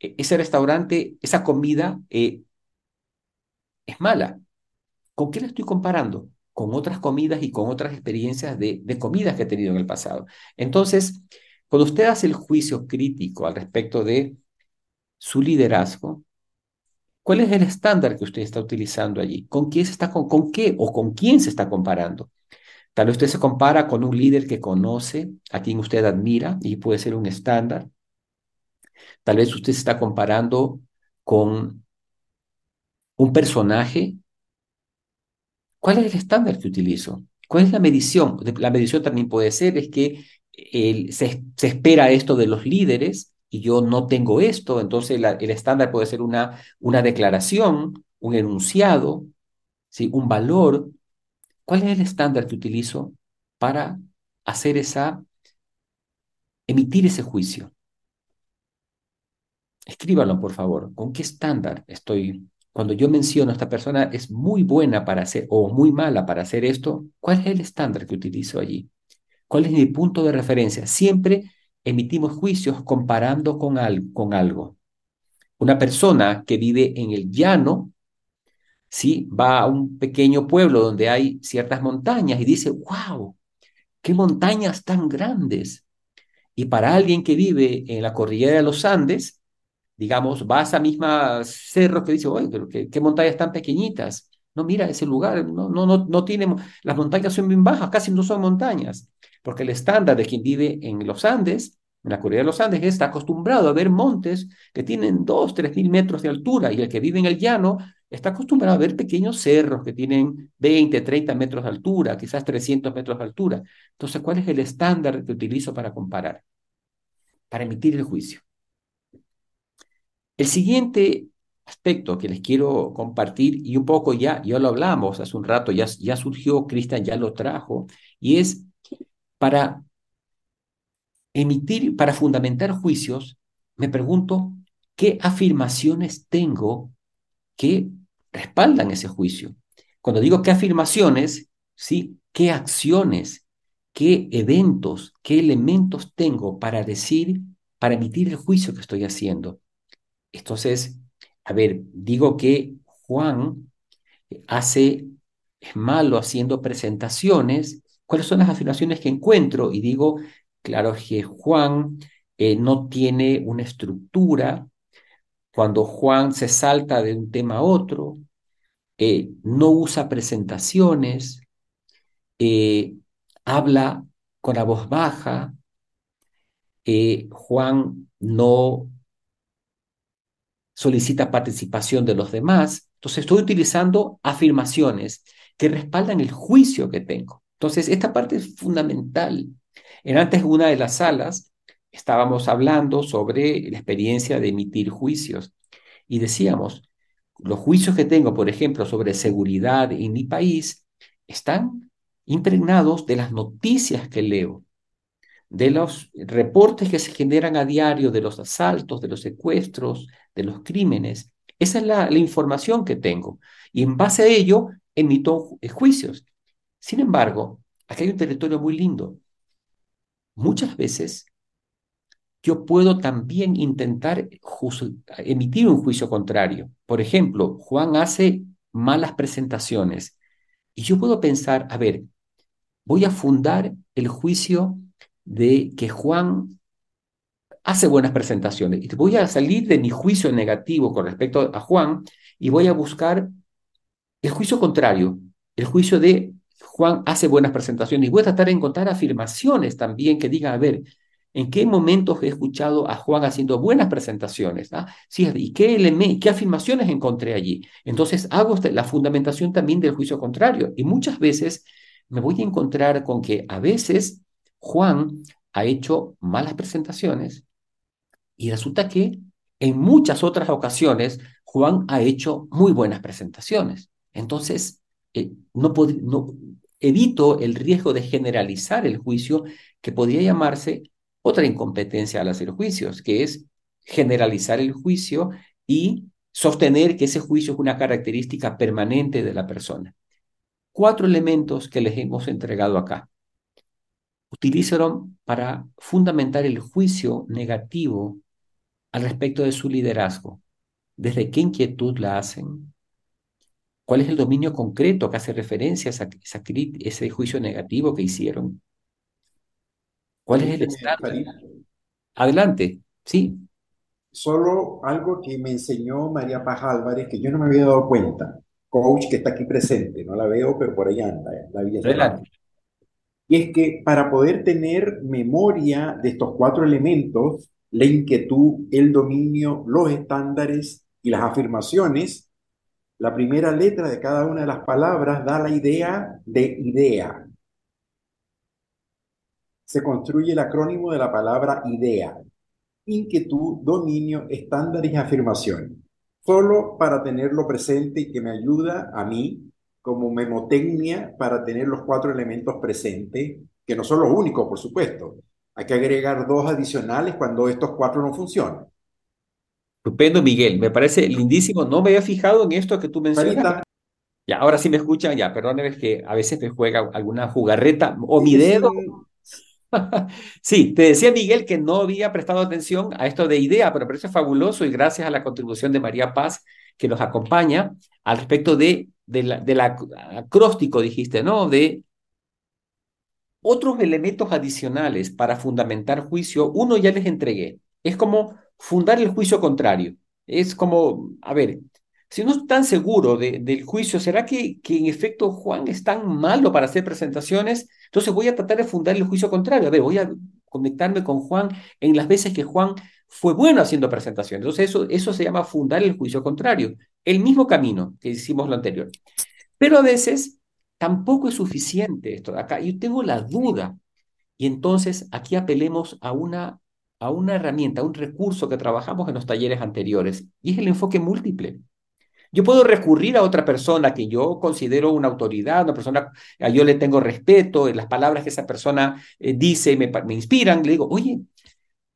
E, ese restaurante, esa comida eh, es mala. ¿Con qué la estoy comparando? Con otras comidas y con otras experiencias de, de comidas que he tenido en el pasado. Entonces, cuando usted hace el juicio crítico al respecto de su liderazgo, ¿cuál es el estándar que usted está utilizando allí? ¿Con quién se está con, con qué o con quién se está comparando? Tal vez usted se compara con un líder que conoce, a quien usted admira y puede ser un estándar. Tal vez usted se está comparando con un personaje. ¿Cuál es el estándar que utilizo? ¿Cuál es la medición? La medición también puede ser es que se, espera esto de los líderes y yo no tengo esto, entonces el estándar puede ser una, una declaración, un enunciado, ¿sí? un valor. ¿Cuál es el estándar que utilizo para hacer esa, emitir ese juicio? Escríbalo, por favor. ¿Con qué estándar estoy? Cuando yo menciono a esta persona es muy buena para hacer o muy mala para hacer esto, ¿cuál es el estándar que utilizo allí? ¿Cuál es mi punto de referencia? Siempre emitimos juicios comparando con, con algo. Una persona que vive en el llano, ¿sí? va a un pequeño pueblo donde hay ciertas montañas y dice, wow, qué montañas tan grandes. Y para alguien que vive en la cordillera de los Andes, digamos, va a esa misma cerro que dice, oye, pero qué, montañas tan pequeñitas. No, mira, ese lugar no, no, no, no tiene, las montañas son bien bajas, casi no son montañas porque el estándar de quien vive en los Andes, en la cordillera de los Andes, está acostumbrado a ver montes que tienen 2, 3 mil metros de altura y el que vive en el llano está acostumbrado a ver pequeños cerros que tienen 20, 30 metros de altura, quizás 300 metros de altura. Entonces, ¿cuál es el estándar que utilizo para comparar? Para emitir el juicio. El siguiente aspecto que les quiero compartir, y un poco ya, ya lo hablamos hace un rato, ya, ya surgió, Cristian ya lo trajo, y es para emitir, para fundamentar juicios, me pregunto qué afirmaciones tengo que respaldan ese juicio. Cuando digo qué afirmaciones, ¿sí? ¿Qué acciones, qué eventos, qué elementos tengo para decir, para emitir el juicio que estoy haciendo? Entonces, a ver, digo que Juan hace, es malo haciendo presentaciones ¿Cuáles son las afirmaciones que encuentro? Y digo, claro que Juan eh, no tiene una estructura. Cuando Juan se salta de un tema a otro, eh, no usa presentaciones, eh, habla con la voz baja, Juan no solicita participación de los demás. Entonces estoy utilizando afirmaciones que respaldan el juicio que tengo. Entonces, esta parte es fundamental. En antes una de las salas estábamos hablando sobre la experiencia de emitir juicios y decíamos, los juicios que tengo, por ejemplo, sobre seguridad en mi país, están impregnados de las noticias que leo, de los reportes que se generan a diario de los asaltos, de los secuestros, de los crímenes. Esa es la, la información que tengo. Y en base a ello emito juicios. Sin embargo, aquí hay un territorio muy lindo. Muchas veces yo puedo también intentar emitir un juicio contrario. Por ejemplo, Juan hace malas presentaciones y yo puedo pensar, a ver, voy a fundar el juicio de que Juan hace buenas presentaciones y voy a salir de mi juicio negativo con respecto a Juan y voy a buscar el juicio contrario, el juicio de Juan hace buenas presentaciones y voy a tratar de encontrar afirmaciones también que digan, a ver, ¿en qué momentos he escuchado a Juan haciendo buenas presentaciones? ¿Ah? Sí, ¿Y qué, qué afirmaciones encontré allí? Entonces hago este, la fundamentación también del juicio contrario y muchas veces me voy a encontrar con que a veces Juan ha hecho malas presentaciones y resulta que en muchas otras ocasiones Juan ha hecho muy buenas presentaciones. Entonces, eh, evito el riesgo de generalizar el juicio que podría llamarse otra incompetencia al hacer juicios, que es generalizar el juicio y sostener que ese juicio es una característica permanente de la persona. cuatro elementos que les hemos entregado acá. Utilízalo para fundamentar el juicio negativo al respecto de su liderazgo. ¿Desde qué inquietud la hacen? ¿Cuál es el dominio concreto que hace referencia a ese juicio negativo que hicieron? ¿Cuál es el estándar? Adelante, sí. Solo algo que me enseñó María Paz Álvarez, que yo no me había dado cuenta, coach que está aquí presente, no la veo, pero por ahí anda, la vi Adelante. Y es que para poder tener memoria de estos cuatro elementos, la inquietud, el dominio, los estándares y las afirmaciones, la primera letra de cada una de las palabras da la idea de idea. Se construye el acrónimo de la palabra idea. Inquietud, dominio, estándares y afirmaciones. Solo para tenerlo presente y que me ayuda a mí como memotecnia para tener los cuatro elementos presentes, que no son los únicos, por supuesto. Hay que agregar dos adicionales cuando estos cuatro no funcionan. Estupendo, Miguel. Me parece lindísimo. No me había fijado en esto que tú mencionas. Ya, ahora sí me escuchan. Ya, perdónenme que a veces me juega alguna jugarreta o mi dedo. sí, te decía Miguel que no había prestado atención a esto de idea, pero parece fabuloso y gracias a la contribución de María Paz que nos acompaña al respecto de, de la, del acróstico, dijiste, ¿no? De otros elementos adicionales para fundamentar juicio. Uno ya les entregué. Es como fundar el juicio contrario. Es como, a ver, si no estoy tan seguro del juicio, ¿será que, que en efecto Juan es tan malo para hacer presentaciones? Entonces voy a tratar de fundar el juicio contrario. A ver, voy a conectarme con Juan en las veces que Juan fue bueno haciendo presentaciones. Entonces eso, eso se llama fundar el juicio contrario. El mismo camino que hicimos lo anterior. Pero a veces tampoco es suficiente esto acá. Yo tengo la duda. Y entonces aquí apelemos a una a una herramienta, a un recurso que trabajamos en los talleres anteriores, y es el enfoque múltiple. Yo puedo recurrir a otra persona que yo considero una autoridad, una persona a yo le tengo respeto, las palabras que esa persona eh, dice me, me inspiran, le digo, oye,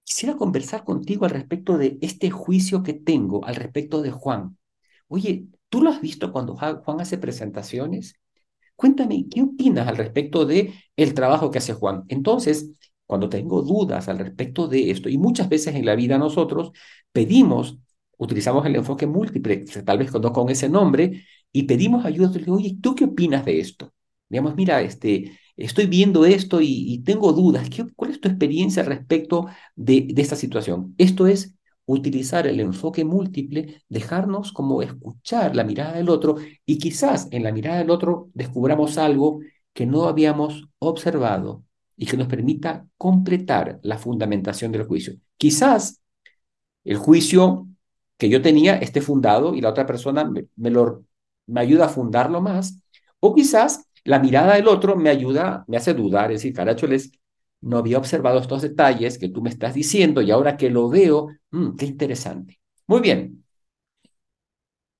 quisiera conversar contigo al respecto de este juicio que tengo al respecto de Juan. Oye, ¿tú lo has visto cuando Juan hace presentaciones? Cuéntame, ¿qué opinas al respecto de el trabajo que hace Juan? Entonces, cuando tengo dudas al respecto de esto, y muchas veces en la vida nosotros pedimos, utilizamos el enfoque múltiple, tal vez no con ese nombre, y pedimos ayuda, oye, ¿tú qué opinas de esto? Digamos, mira, este, estoy viendo esto y, tengo dudas, ¿Qué, ¿cuál es tu experiencia al respecto de, de esta situación? Esto es utilizar el enfoque múltiple, dejarnos como escuchar la mirada del otro y quizás en la mirada del otro descubramos algo que no habíamos observado y que nos permita completar la fundamentación del juicio. Quizás el juicio que yo tenía esté fundado y la otra persona me, lo, me ayuda a fundarlo más, o quizás la mirada del otro me ayuda, me hace dudar, es decir, caracholes, no había observado estos detalles que tú me estás diciendo y ahora que lo veo, mm, qué interesante. Muy bien.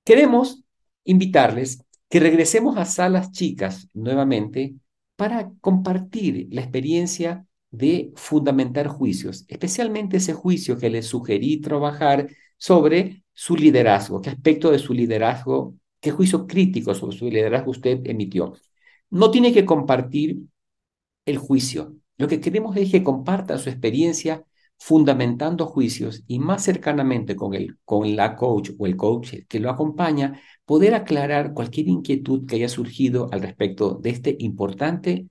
Queremos invitarles que regresemos a salas chicas nuevamente para compartir la experiencia de fundamentar juicios, especialmente ese juicio que les sugerí trabajar sobre su liderazgo, qué aspecto de su liderazgo, qué juicio crítico sobre su liderazgo usted emitió. No tiene que compartir el juicio. Lo que queremos es que comparta su experiencia fundamentando juicios y más cercanamente con, el, con la coach o el coach que lo acompaña, poder aclarar cualquier inquietud que haya surgido al respecto de este importante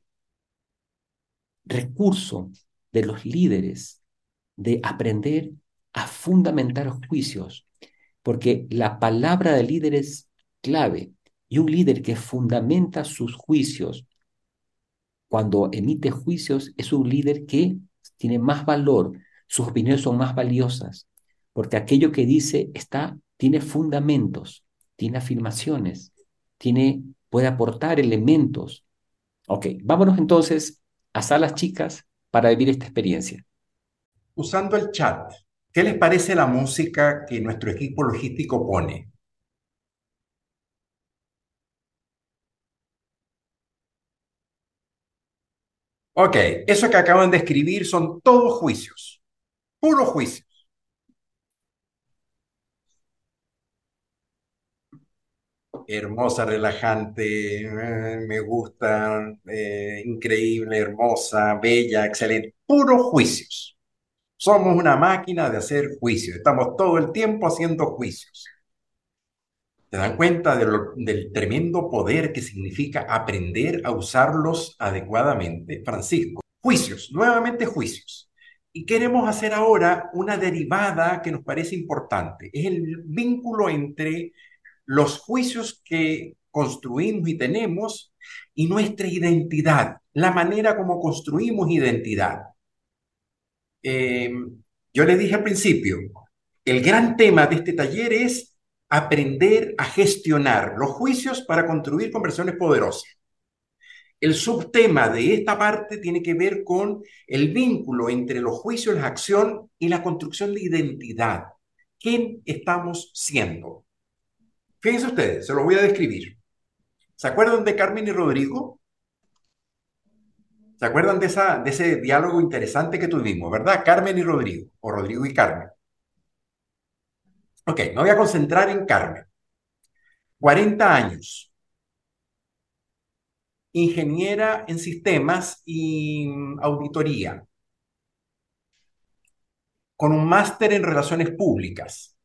recurso de los líderes de aprender a fundamentar juicios, porque la palabra del líder es clave y un líder que fundamenta sus juicios cuando emite juicios es un líder que tiene más valor, sus opiniones son más valiosas, porque aquello que dice está tiene fundamentos, tiene afirmaciones, tiene, puede aportar elementos. Ok, vámonos entonces a salas chicas para vivir esta experiencia. Usando el chat, ¿qué les parece la música que nuestro equipo logístico pone? Ok, eso que acaban de escribir son todos juicios, puros juicios. hermosa, relajante, eh, me gusta, eh, increíble, hermosa, bella, excelente, puros juicios. Somos una máquina de hacer juicios, estamos todo el tiempo haciendo juicios. ¿Te dan cuenta del tremendo poder que significa aprender a usarlos adecuadamente? Francisco, juicios, nuevamente juicios. Y queremos hacer ahora una derivada que nos parece importante. Es el vínculo entre los juicios que construimos y tenemos y nuestra identidad, la manera como construimos identidad. Eh, yo le dije al principio, el gran tema de este taller es aprender a gestionar los juicios para construir conversiones poderosas. El subtema de esta parte tiene que ver con el vínculo entre los juicios, la acción y la construcción de identidad. ¿Quién estamos siendo? Fíjense ustedes, se lo voy a describir. ¿Se acuerdan de Carmen y Rodrigo? ¿Se acuerdan de, de ese diálogo interesante que tuvimos, verdad? Carmen y Rodrigo, o Rodrigo y Carmen. Ok, me voy a concentrar en Carmen. 40 años. Ingeniera en sistemas y auditoría. Con un máster en relaciones públicas.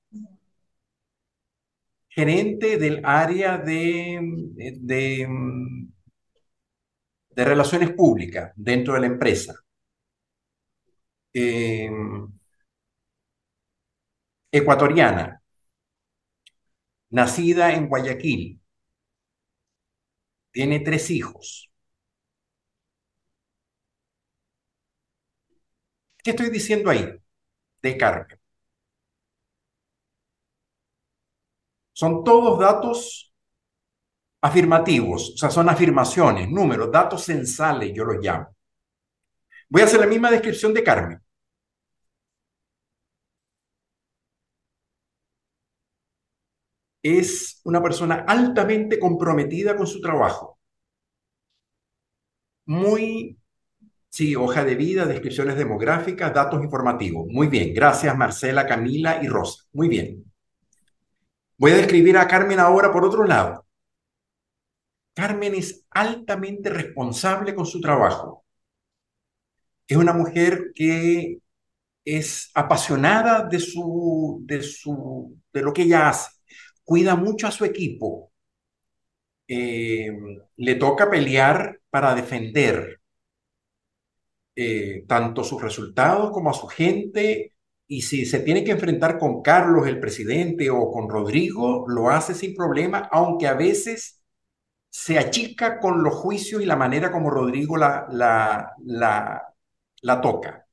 Gerente del área de, de relaciones públicas dentro de la empresa. Eh, ecuatoriana, nacida en Guayaquil, tiene tres hijos. ¿Qué estoy diciendo ahí? De carga. Son todos datos afirmativos, o sea, son afirmaciones, números, datos censales, yo los llamo. Voy a hacer la misma descripción de Carmen. Es una persona altamente comprometida con su trabajo. Muy, sí, hoja de vida, descripciones demográficas, datos informativos. Muy bien, gracias Marcela, Camila y Rosa. Muy bien. Voy a describir a Carmen ahora por otro lado. Carmen es altamente responsable con su trabajo. Es una mujer que es apasionada de, su, de, su, de lo que ella hace. Cuida mucho a su equipo. Eh, le toca pelear para defender eh, tanto sus resultados como a su gente. Y si se tiene que enfrentar con Carlos, el presidente, o con Rodrigo, lo hace sin problema, aunque a veces se achica con los juicios y la manera como Rodrigo la, la, la, toca.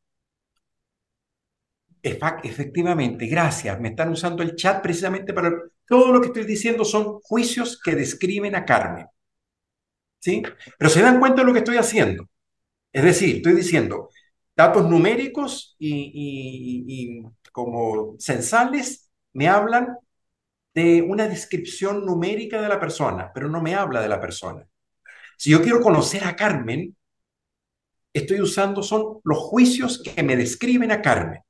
Efectivamente, gracias. Me están usando el chat precisamente para... Todo lo que estoy diciendo son juicios que describen a Carmen. ¿Sí? Pero se dan cuenta de lo que estoy haciendo. Es decir, estoy diciendo datos numéricos y, como censales me hablan de una descripción numérica de la persona, pero no me habla de la persona. Si yo quiero conocer a Carmen, estoy usando son los juicios que me describen a Carmen.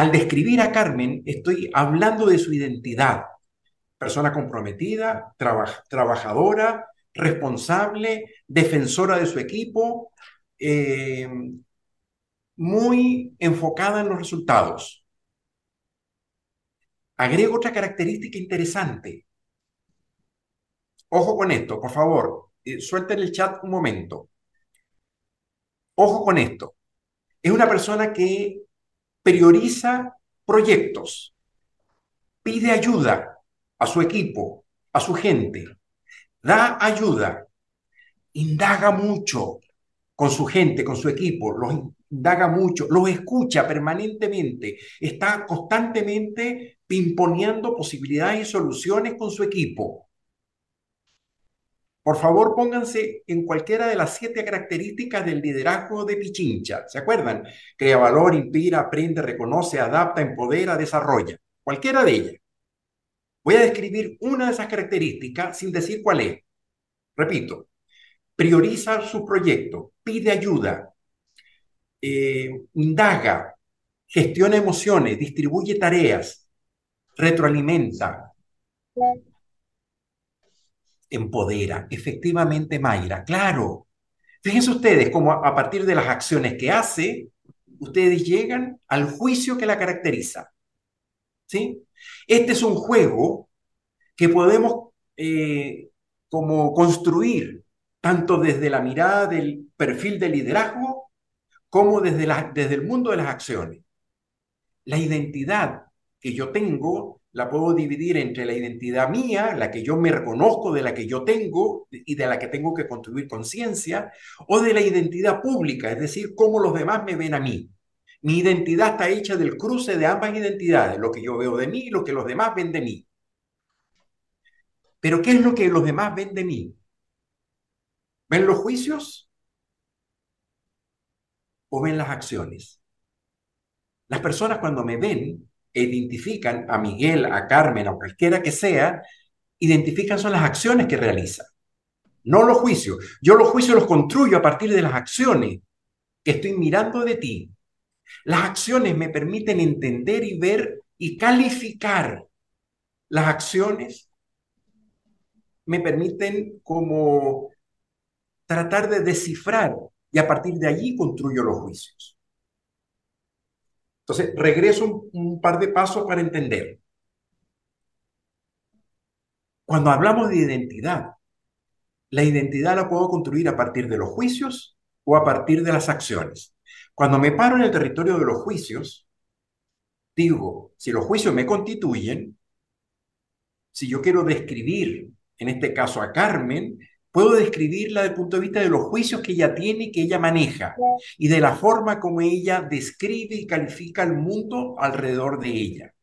Al describir a Carmen, estoy hablando de su identidad. Persona comprometida, trabajadora, responsable, defensora de su equipo, eh, muy enfocada en los resultados. Agrego otra característica interesante. Ojo con esto, por favor. Eh, suelten el chat un momento. Ojo con esto. Es una persona que prioriza proyectos, pide ayuda a su equipo, a su gente, da ayuda, indaga mucho con su gente, con su equipo, los indaga mucho, los escucha permanentemente, está constantemente pimponeando posibilidades y soluciones con su equipo. Por favor, pónganse en cualquiera de las siete características del liderazgo de Pichincha. ¿Se acuerdan? Crea valor, inspira, aprende, reconoce, adapta, empodera, desarrolla. Cualquiera de ellas. Voy a describir una de esas características sin decir cuál es. Repito, prioriza su proyecto, pide ayuda, eh, indaga, gestiona emociones, distribuye tareas, retroalimenta, empodera. Efectivamente, Mayra, claro. Fíjense ustedes cómo a partir de las acciones que hace, ustedes llegan al juicio que la caracteriza. ¿Sí? Este es un juego que podemos eh, como construir tanto desde la mirada del perfil de liderazgo como desde, la, desde el mundo de las acciones. La identidad que yo tengo la puedo dividir entre la identidad mía, la que yo me reconozco, de la que yo tengo y de la que tengo que construir conciencia, o de la identidad pública, es decir, cómo los demás me ven a mí. Mi identidad está hecha del cruce de ambas identidades, lo que yo veo de mí y lo que los demás ven de mí. Pero ¿qué es lo que los demás ven de mí? ¿Ven los juicios o ven las acciones? Las personas cuando me ven identifican a Miguel, a Carmen, a cualquiera que sea, identifican son las acciones que realiza, no los juicios. Yo los juicios los construyo a partir de las acciones que estoy mirando de ti. Las acciones me permiten entender y ver y calificar las acciones, me permiten como tratar de descifrar y a partir de allí construyo los juicios. Entonces, regreso un, par de pasos para entender. Cuando hablamos de identidad, la identidad la puedo construir a partir de los juicios o a partir de las acciones. Cuando me paro en el territorio de los juicios, digo, si los juicios me constituyen, si yo quiero describir, en este caso a Carmen, Puedo describirla desde el punto de vista de los juicios que ella tiene y que ella maneja y de la forma como ella describe y califica el mundo alrededor de ella.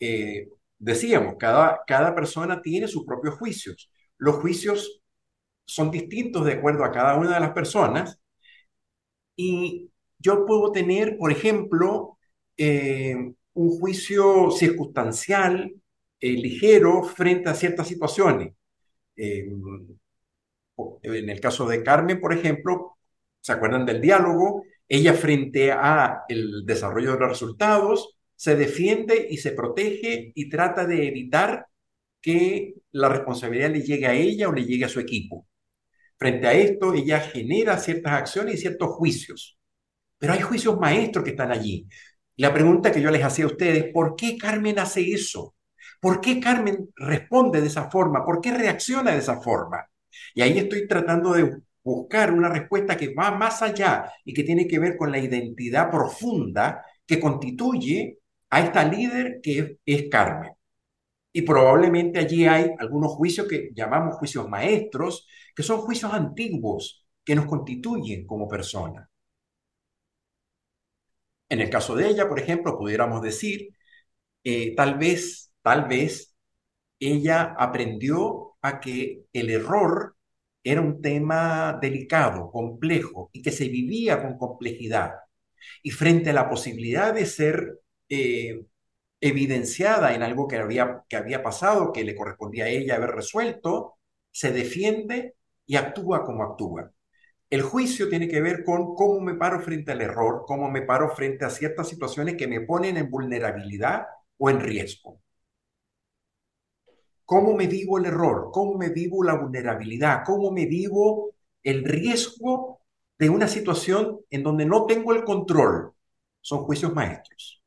Eh, decíamos, cada, cada persona tiene sus propios juicios. Los juicios son distintos de acuerdo a cada una de las personas y yo puedo tener, por ejemplo, eh, un juicio circunstancial, eh, ligero, frente a ciertas situaciones en el caso de Carmen, por ejemplo, ¿se acuerdan del diálogo? Ella frente a el desarrollo de los resultados se defiende y se protege y trata de evitar que la responsabilidad le llegue a ella o le llegue a su equipo. Frente a esto, ella genera ciertas acciones y ciertos juicios. Pero hay juicios maestros que están allí. La pregunta que yo les hacía a ustedes, ¿por qué Carmen hace eso? ¿Por qué Carmen responde de esa forma? ¿Por qué reacciona de esa forma? Y ahí estoy tratando de buscar una respuesta que va más allá y que tiene que ver con la identidad profunda que constituye a esta líder que es Carmen. Y probablemente allí hay algunos juicios que llamamos juicios maestros, que son juicios antiguos que nos constituyen como personas. En el caso de ella, por ejemplo, pudiéramos decir, eh, tal vez Tal vez ella aprendió a que el error era un tema delicado, complejo y que se vivía con complejidad. Y frente a la posibilidad de ser eh, evidenciada en algo que había, que había pasado, que le correspondía a ella haber resuelto, se defiende y actúa como actúa. El juicio tiene que ver con cómo me paro frente al error, cómo me paro frente a ciertas situaciones que me ponen en vulnerabilidad o en riesgo. ¿Cómo me vivo el error? ¿Cómo me vivo la vulnerabilidad? ¿Cómo me vivo el riesgo de una situación en donde no tengo el control? Son juicios maestros.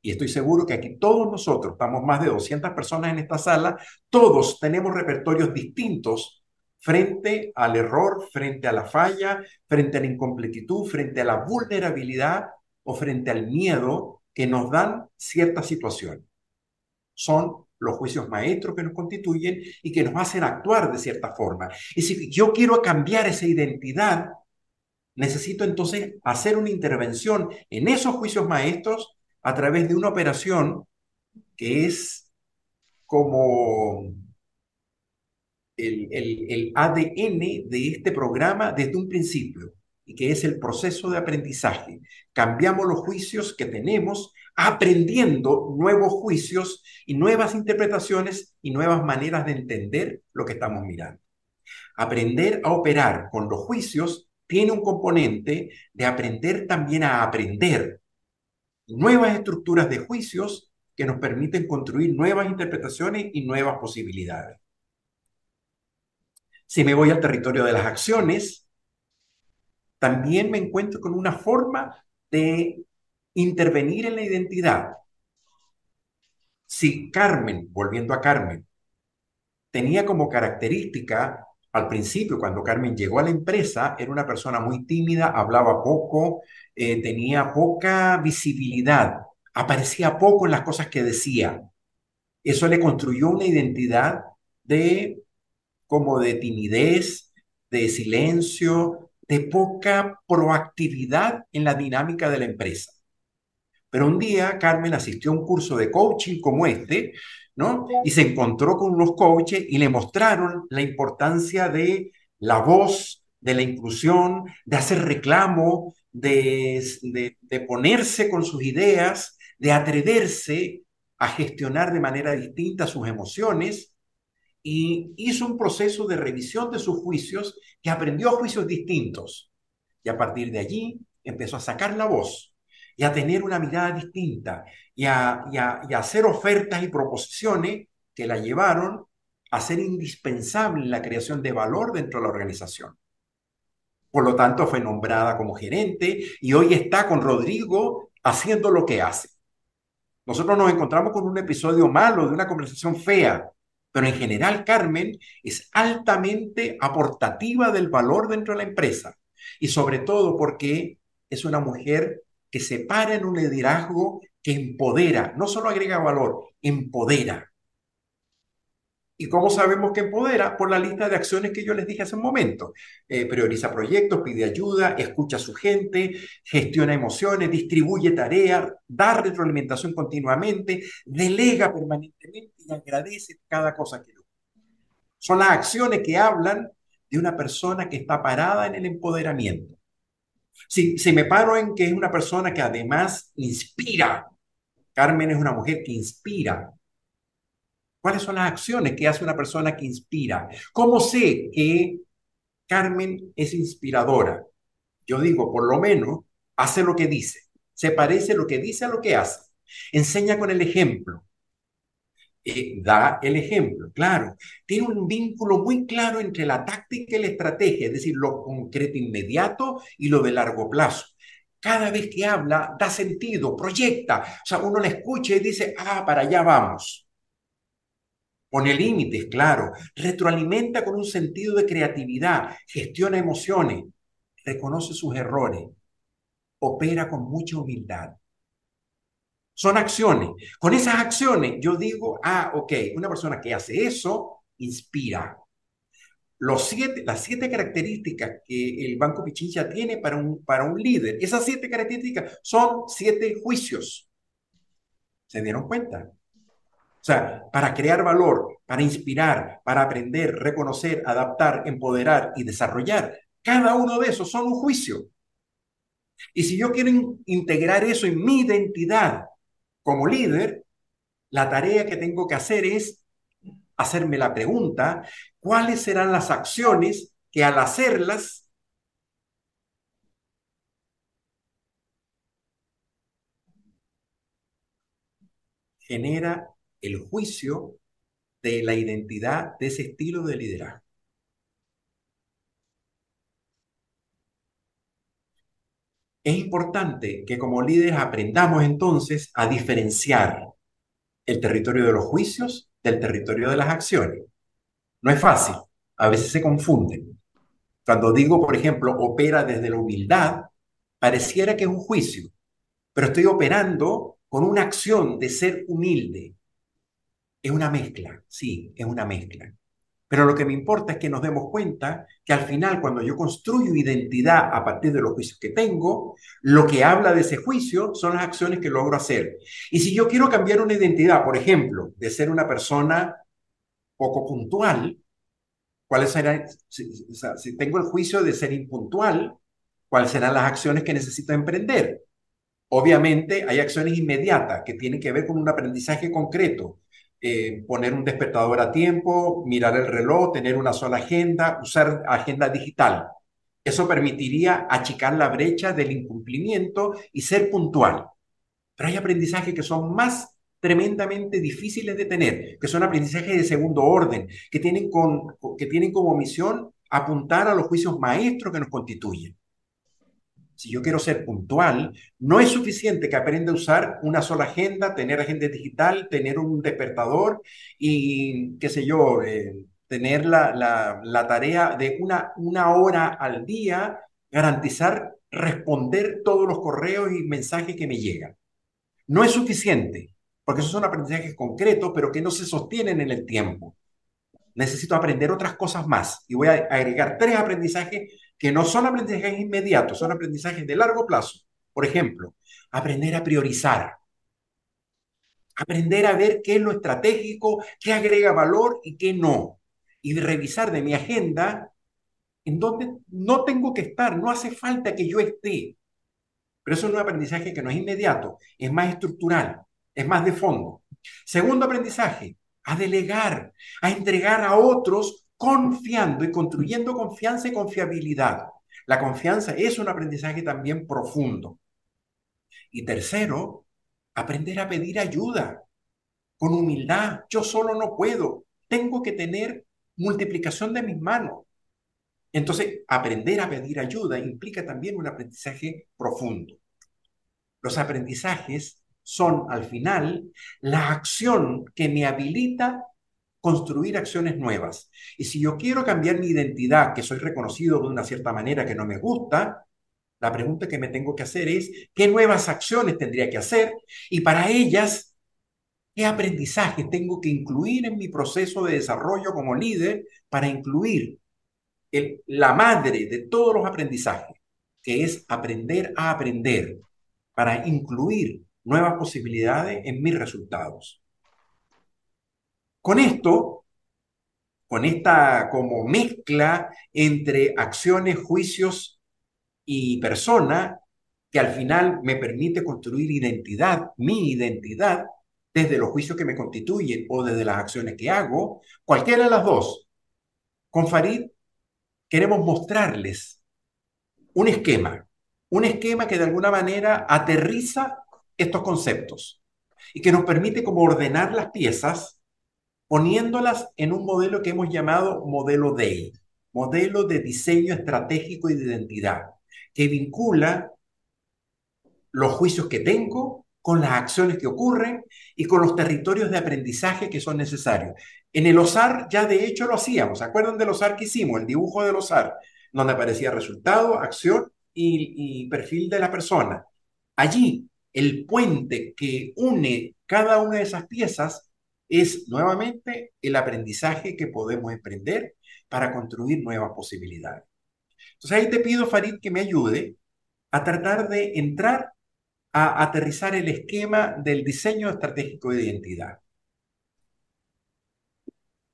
Y estoy seguro que aquí todos nosotros, estamos más de 200 personas en esta sala, todos tenemos repertorios distintos frente al error, frente a la falla, frente a la incompletitud, frente a la vulnerabilidad o frente al miedo que nos dan ciertas situaciones. Son los juicios maestros que nos constituyen y que nos hacen actuar de cierta forma. Y si yo quiero cambiar esa identidad, necesito entonces hacer una intervención en esos juicios maestros a través de una operación que es como el, el ADN de este programa desde un principio y que es el proceso de aprendizaje. Cambiamos los juicios que tenemos aprendiendo nuevos juicios y nuevas interpretaciones y nuevas maneras de entender lo que estamos mirando. Aprender a operar con los juicios tiene un componente de aprender también a aprender nuevas estructuras de juicios que nos permiten construir nuevas interpretaciones y nuevas posibilidades. Si me voy al territorio de las acciones, también me encuentro con una forma de intervenir en la identidad. Si Carmen, volviendo a Carmen, tenía como característica al principio, cuando Carmen llegó a la empresa, era una persona muy tímida, hablaba poco, eh, tenía poca visibilidad, aparecía poco en las cosas que decía. Eso le construyó una identidad de como de timidez, de silencio, de poca proactividad en la dinámica de la empresa. Pero un día Carmen asistió a un curso de coaching como este, ¿no? Y se encontró con unos coaches y le mostraron la importancia de la voz, de la inclusión, de hacer reclamo, de, de, ponerse con sus ideas, de atreverse a gestionar de manera distinta sus emociones y hizo un proceso de revisión de sus juicios que aprendió juicios distintos. Y a partir de allí empezó a sacar la voz y a tener una mirada distinta y a, hacer ofertas y proposiciones que la llevaron a ser indispensable en la creación de valor dentro de la organización. Por lo tanto, fue nombrada como gerente y hoy está con Rodrigo haciendo lo que hace. Nosotros nos encontramos con un episodio malo, de una conversación fea, pero en general Carmen es altamente aportativa del valor dentro de la empresa y sobre todo porque es una mujer que se para en un liderazgo que empodera, no solo agrega valor, empodera. ¿Y cómo sabemos que empodera? Por la lista de acciones que yo les dije hace un momento. Eh, prioriza proyectos, pide ayuda, escucha a su gente, gestiona emociones, distribuye tareas, da retroalimentación continuamente, delega permanentemente y agradece cada cosa que lo. Son las acciones que hablan de una persona que está parada en el empoderamiento. Si, me paro en que es una persona que además inspira, Carmen es una mujer que inspira. ¿Cuáles son las acciones que hace una persona que inspira? ¿Cómo sé que Carmen es inspiradora? Yo digo, por lo menos, hace lo que dice. Se parece lo que dice a lo que hace. Enseña con el ejemplo. Eh, da el ejemplo, claro, tiene un vínculo muy claro entre la táctica y la estrategia, es decir, lo concreto inmediato y lo de largo plazo. Cada vez que habla, da sentido, proyecta, o sea, uno le escucha y dice, ah, para allá vamos. Pone límites, claro, retroalimenta con un sentido de creatividad, gestiona emociones, reconoce sus errores, opera con mucha humildad son acciones. Con esas acciones yo digo, ah, ok, una persona que hace eso inspira. Los siete, las siete características que el Banco Pichincha tiene para un, para un líder, esas siete características son siete juicios. ¿Se dieron cuenta? O sea, para crear valor, para inspirar, para aprender, reconocer, adaptar, empoderar y desarrollar, cada uno de esos son un juicio. Y si yo quiero integrar eso en mi identidad, como líder, la tarea que tengo que hacer es hacerme la pregunta, ¿cuáles serán las acciones que al hacerlas genera el juicio de la identidad de ese estilo de liderazgo? Es importante que como líderes aprendamos entonces a diferenciar el territorio de los juicios del territorio de las acciones. No es fácil, a veces se confunden. Cuando digo, por ejemplo, opera desde la humildad, pareciera que es un juicio, pero estoy operando con una acción de ser humilde. Es una mezcla, sí, es una mezcla. Pero lo que me importa es que nos demos cuenta que al final, cuando yo construyo identidad a partir de los juicios que tengo, lo que habla de ese juicio son las acciones que logro hacer. Y si yo quiero cambiar una identidad, por ejemplo, de ser una persona poco puntual, ¿cuáles serán, si, tengo el juicio de ser impuntual, cuáles serán las acciones que necesito emprender? Obviamente hay acciones inmediatas que tienen que ver con un aprendizaje concreto eh, poner un despertador a tiempo, mirar el reloj, tener una sola agenda, usar agenda digital. Eso permitiría achicar la brecha del incumplimiento y ser puntual. Pero hay aprendizajes que son más tremendamente difíciles de tener, que son aprendizajes de segundo orden, que tienen, con, que tienen como misión apuntar a los juicios maestros que nos constituyen. Si yo quiero ser puntual, no es suficiente que aprenda a usar una sola agenda, tener agenda digital, tener un despertador y, qué sé yo, eh, tener la, la, la, tarea de una, una hora al día, garantizar responder todos los correos y mensajes que me llegan. No es suficiente, porque esos son aprendizajes concretos, pero que no se sostienen en el tiempo. Necesito aprender otras cosas más y voy a agregar tres aprendizajes que no son aprendizajes inmediatos, son aprendizajes de largo plazo. Por ejemplo, aprender a priorizar, aprender a ver qué es lo estratégico, qué agrega valor y qué no. Y revisar de mi agenda en donde no tengo que estar, no hace falta que yo esté. Pero eso es un aprendizaje que no es inmediato, es más estructural, es más de fondo. Segundo aprendizaje, a delegar, a entregar a otros confiando y construyendo confianza y confiabilidad. La confianza es un aprendizaje también profundo. Y tercero, aprender a pedir ayuda con humildad. Yo solo no puedo. Tengo que tener multiplicación de mis manos. Entonces, aprender a pedir ayuda implica también un aprendizaje profundo. Los aprendizajes son, al final, la acción que me habilita construir acciones nuevas. Y si yo quiero cambiar mi identidad, que soy reconocido de una cierta manera que no me gusta, la pregunta que me tengo que hacer es, ¿qué nuevas acciones tendría que hacer? Y para ellas, ¿qué aprendizaje tengo que incluir en mi proceso de desarrollo como líder para incluir la madre de todos los aprendizajes, que es aprender a aprender, para incluir nuevas posibilidades en mis resultados? Con esto, con esta como mezcla entre acciones, juicios y persona, que al final me permite construir identidad, mi identidad, desde los juicios que me constituyen o desde las acciones que hago, cualquiera de las dos. Con Farid queremos mostrarles un esquema, un esquema que de alguna manera aterriza estos conceptos y que nos permite como ordenar las piezas poniéndolas en un modelo que hemos llamado modelo DEI, modelo de diseño estratégico y de identidad, que vincula los juicios que tengo con las acciones que ocurren y con los territorios de aprendizaje que son necesarios. En el OSAR ya de hecho lo hacíamos, ¿se acuerdan del OSAR que hicimos? El dibujo del OSAR, donde aparecía resultado, acción y, y perfil de la persona. Allí, el puente que une cada una de esas piezas es nuevamente el aprendizaje que podemos emprender para construir nuevas posibilidades. Entonces ahí te pido, Farid, que me ayude a tratar de entrar a aterrizar el esquema del diseño estratégico de identidad.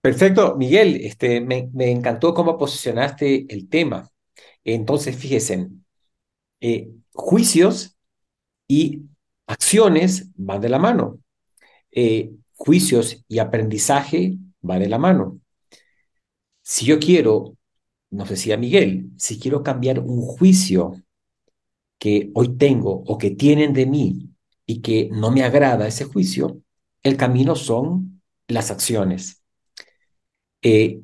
Perfecto, Miguel, este, me, encantó cómo posicionaste el tema. Entonces, fíjense, eh, juicios y acciones van de la mano. Eh, juicios y aprendizaje va de la mano. Si yo quiero, nos decía Miguel, si quiero cambiar un juicio que hoy tengo o que tienen de mí y que no me agrada ese juicio, el camino son las acciones. Eh,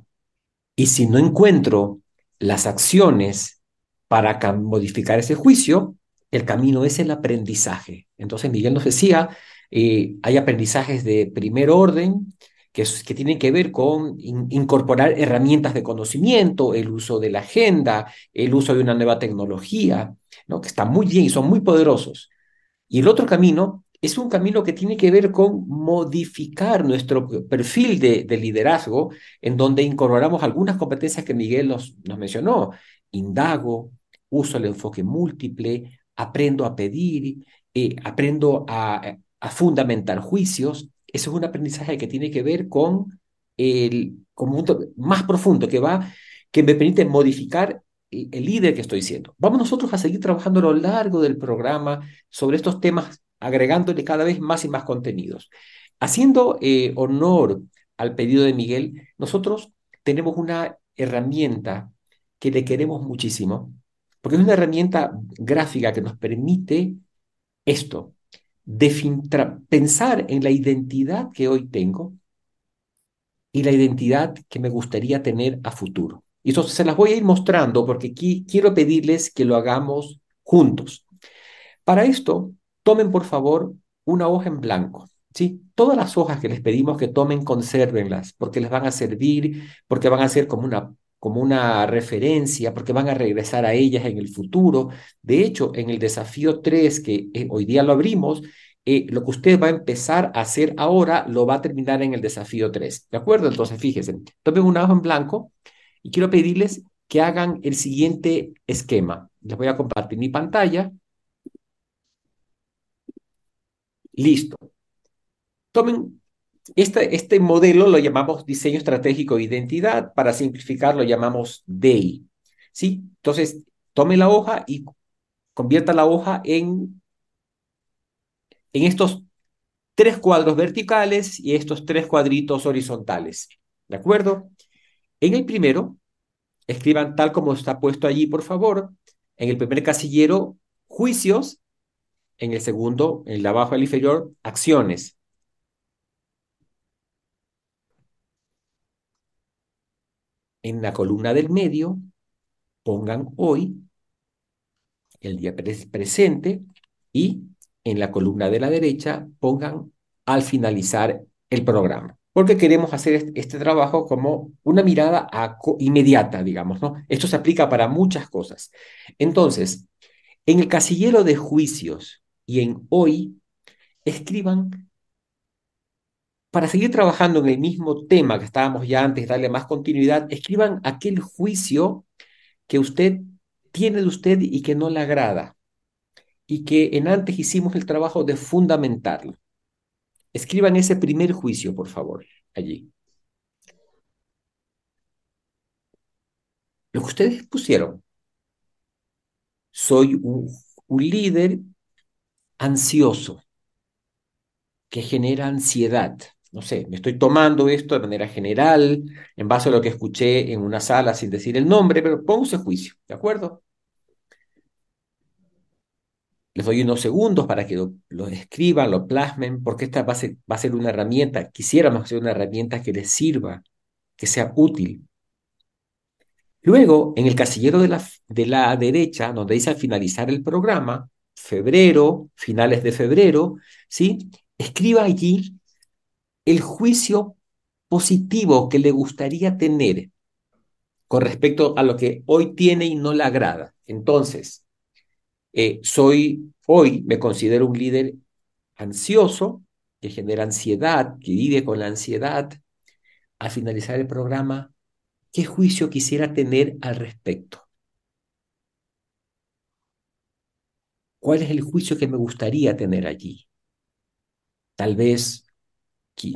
y si no encuentro las acciones para modificar ese juicio, el camino es el aprendizaje. Entonces Miguel nos decía, eh, hay aprendizajes de primer orden que, que tienen que ver con incorporar herramientas de conocimiento, el uso de la agenda, el uso de una nueva tecnología, ¿no? que están muy bien y son muy poderosos. Y el otro camino es un camino que tiene que ver con modificar nuestro perfil de, de liderazgo, en donde incorporamos algunas competencias que Miguel nos, nos mencionó. Indago, uso el enfoque múltiple, aprendo a pedir, eh, aprendo a, a, fundamentar juicios. Eso es un aprendizaje que tiene que ver con el conjunto más profundo que va, que me permite modificar el, líder que estoy siendo. Vamos nosotros a seguir trabajando a lo largo del programa sobre estos temas, agregándole cada vez más y más contenidos. Haciendo eh, honor al pedido de Miguel, nosotros tenemos una herramienta que le queremos muchísimo, porque es una herramienta gráfica que nos permite esto, pensar en la identidad que hoy tengo y la identidad que me gustaría tener a futuro. Y eso se las voy a ir mostrando porque aquí quiero pedirles que lo hagamos juntos. Para esto, tomen por favor una hoja en blanco. ¿sí? Todas las hojas que les pedimos que tomen, consérvenlas, porque les van a servir, porque van a ser como una, como una referencia, porque van a regresar a ellas en el futuro. De hecho, en el desafío 3, que eh, hoy día lo abrimos, eh, lo que usted va a empezar a hacer ahora lo va a terminar en el desafío 3. ¿De acuerdo? Entonces, fíjense, tomen una hoja en blanco y quiero pedirles que hagan el siguiente esquema. Les voy a compartir mi pantalla. Listo. Tomen este, este modelo, lo llamamos diseño estratégico de identidad. Para simplificar, lo llamamos DEI. ¿Sí? Entonces, tome la hoja y convierta la hoja en, en estos tres cuadros verticales y estos tres cuadritos horizontales. ¿De acuerdo? En el primero, escriban tal como está puesto allí, por favor. En el primer casillero, juicios. En el segundo, en el de abajo al inferior, acciones. En la columna del medio, pongan hoy, el día presente, y en la columna de la derecha, pongan al finalizar el programa porque queremos hacer este, trabajo como una mirada inmediata, digamos, ¿no? Esto se aplica para muchas cosas. Entonces, en el casillero de juicios y en hoy, escriban, para seguir trabajando en el mismo tema que estábamos ya antes, darle más continuidad, escriban aquel juicio que usted tiene de usted y que no le agrada, y que en antes hicimos el trabajo de fundamentarlo. Escriban ese primer juicio, por favor, allí. Lo que ustedes pusieron. Soy un, líder ansioso que genera ansiedad. No sé, me estoy tomando esto de manera general, en base a lo que escuché en una sala sin decir el nombre, pero pongo ese juicio, ¿de acuerdo? Les doy unos segundos para que lo, escriban, lo plasmen, porque esta va a, ser, va a ser una herramienta, quisiéramos hacer una herramienta que les sirva, que sea útil. Luego, en el casillero de la, de la derecha, donde dice al finalizar el programa, febrero, finales de febrero, ¿sí? Escriba allí el juicio positivo que le gustaría tener con respecto a lo que hoy tiene y no le agrada. Entonces, eh, soy, hoy me considero un líder ansioso, que genera ansiedad, que vive con la ansiedad. Al finalizar el programa, ¿qué juicio quisiera tener al respecto? ¿Cuál es el juicio que me gustaría tener allí? Tal vez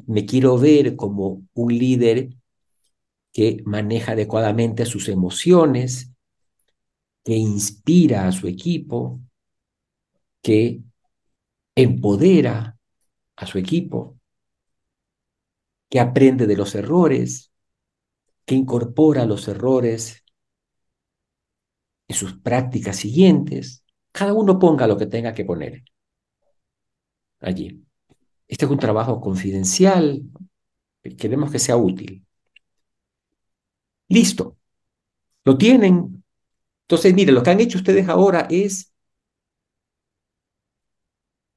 me quiero ver como un líder que maneja adecuadamente sus emociones, que inspira a su equipo, que empodera a su equipo, que aprende de los errores, que incorpora los errores en sus prácticas siguientes. Cada uno ponga lo que tenga que poner allí. Este es un trabajo confidencial, queremos que sea útil. Listo. Lo tienen, entonces, mire, lo que han hecho ustedes ahora es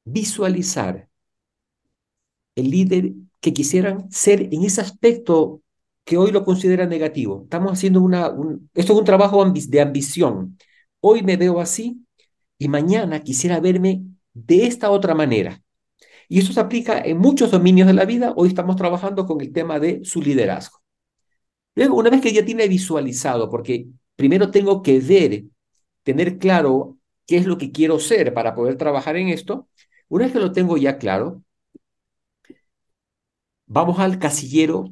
visualizar el líder que quisieran ser en ese aspecto que hoy lo consideran negativo. Estamos haciendo una, esto es un trabajo de ambición. Hoy me veo así y mañana quisiera verme de esta otra manera. Y eso se aplica en muchos dominios de la vida. Hoy estamos trabajando con el tema de su liderazgo. Luego, una vez que ya tiene visualizado, porque primero tengo que ver, tener claro qué es lo que quiero ser para poder trabajar en esto. Una vez que lo tengo ya claro, vamos al casillero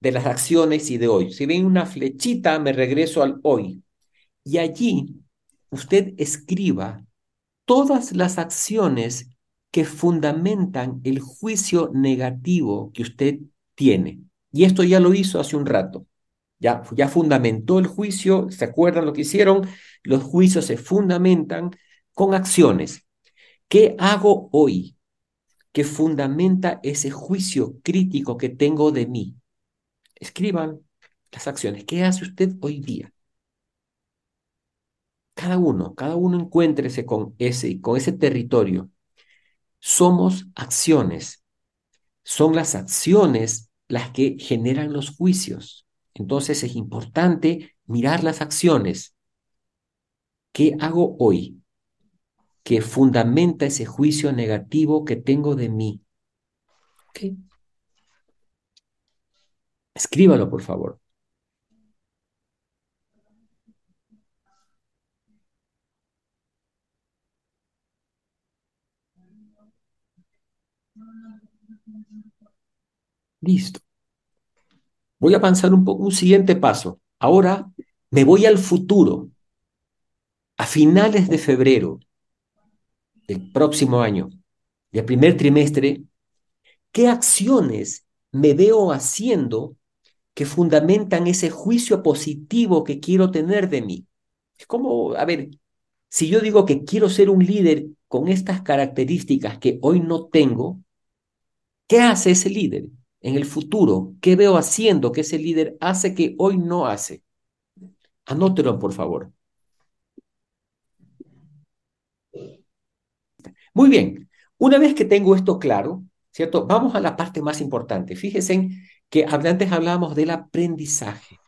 de las acciones y de hoy. Si ven una flechita, me regreso al hoy. Y allí usted escriba todas las acciones que fundamentan el juicio negativo que usted tiene. Y esto ya lo hizo hace un rato. Ya, ya fundamentó el juicio, ¿se acuerdan lo que hicieron? Los juicios se fundamentan con acciones. ¿Qué hago hoy que fundamenta ese juicio crítico que tengo de mí. Escriban las acciones. ¿Qué hace usted hoy día? Cada uno, cada uno encuéntrese con ese, con ese territorio. Somos acciones. Son las acciones las que generan los juicios. Entonces es importante mirar las acciones. ¿Qué hago hoy? Que fundamenta ese juicio negativo que tengo de mí. Escríbalo, por favor. Listo. Voy a avanzar un, poco, un siguiente paso. Ahora me voy al futuro. A finales de febrero del próximo año, del primer trimestre, ¿qué acciones me veo haciendo que fundamentan ese juicio positivo que quiero tener de mí? Es como, a ver, si yo digo que quiero ser un líder con estas características que hoy no tengo, ¿qué hace ese líder en el futuro? ¿Qué veo haciendo que ese líder hace que hoy no hace? Anótelo, por favor. Muy bien, una vez que tengo esto claro, ¿cierto? Vamos a la parte más importante. Fíjense que antes hablábamos del aprendizaje,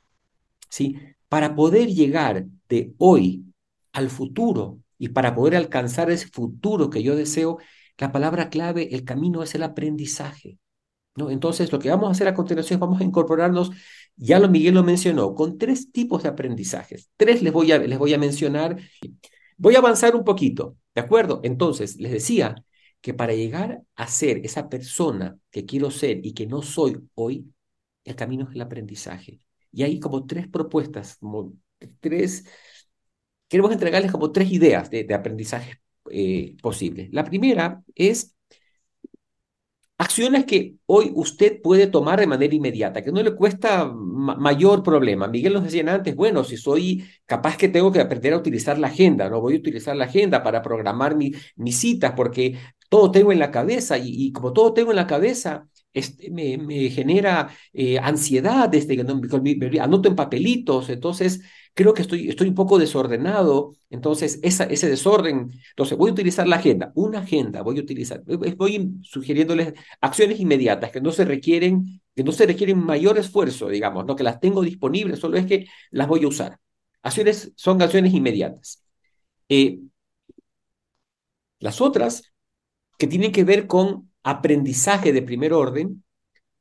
¿sí? Para poder llegar de hoy al futuro y para poder alcanzar ese futuro que yo deseo, la palabra clave, el camino es el aprendizaje. Entonces, lo que vamos a hacer a continuación es vamos a incorporarnos, ya lo Miguel lo mencionó, con tres tipos de aprendizajes. Tres les voy a, les voy a mencionar. Voy a avanzar un poquito, ¿de acuerdo? Entonces, les decía que para llegar a ser esa persona que quiero ser y que no soy hoy, el camino es el aprendizaje. Y hay como tres propuestas, como tres queremos entregarles como tres ideas de, aprendizaje eh, posibles. La primera es acciones que hoy usted puede tomar de manera inmediata, que no le cuesta mayor problema. Miguel nos decía antes, bueno, si soy capaz que tengo que aprender a utilizar la agenda, no voy a utilizar la agenda para programar mis citas porque todo tengo en la cabeza y, como todo tengo en la cabeza, este, me, genera eh, ansiedad desde que no, anoto en papelitos, entonces creo que estoy, estoy un poco desordenado, entonces ese desorden, entonces voy a utilizar la agenda, una agenda, voy a utilizar, voy sugiriéndoles acciones inmediatas que no se requieren, que no se requieren mayor esfuerzo, digamos, no que las tengo disponibles, solo es que las voy a usar. Acciones son acciones inmediatas. Eh, las otras que tienen que ver con aprendizaje de primer orden,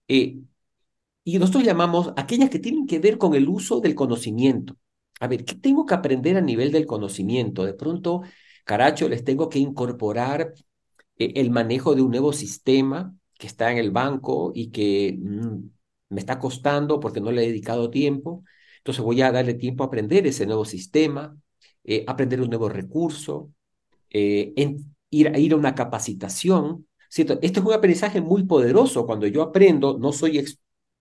eh, y nosotros llamamos aquellas que tienen que ver con el uso del conocimiento. A ver, ¿qué tengo que aprender a nivel del conocimiento? De pronto, caracho, les tengo que incorporar eh, el manejo de un nuevo sistema que está en el banco y que mm, me está costando porque no le he dedicado tiempo. Entonces voy a darle tiempo a aprender ese nuevo sistema, eh, aprender un nuevo recurso, eh, ir, a una capacitación. ¿cierto? Este es un aprendizaje muy poderoso. Cuando yo aprendo, no soy,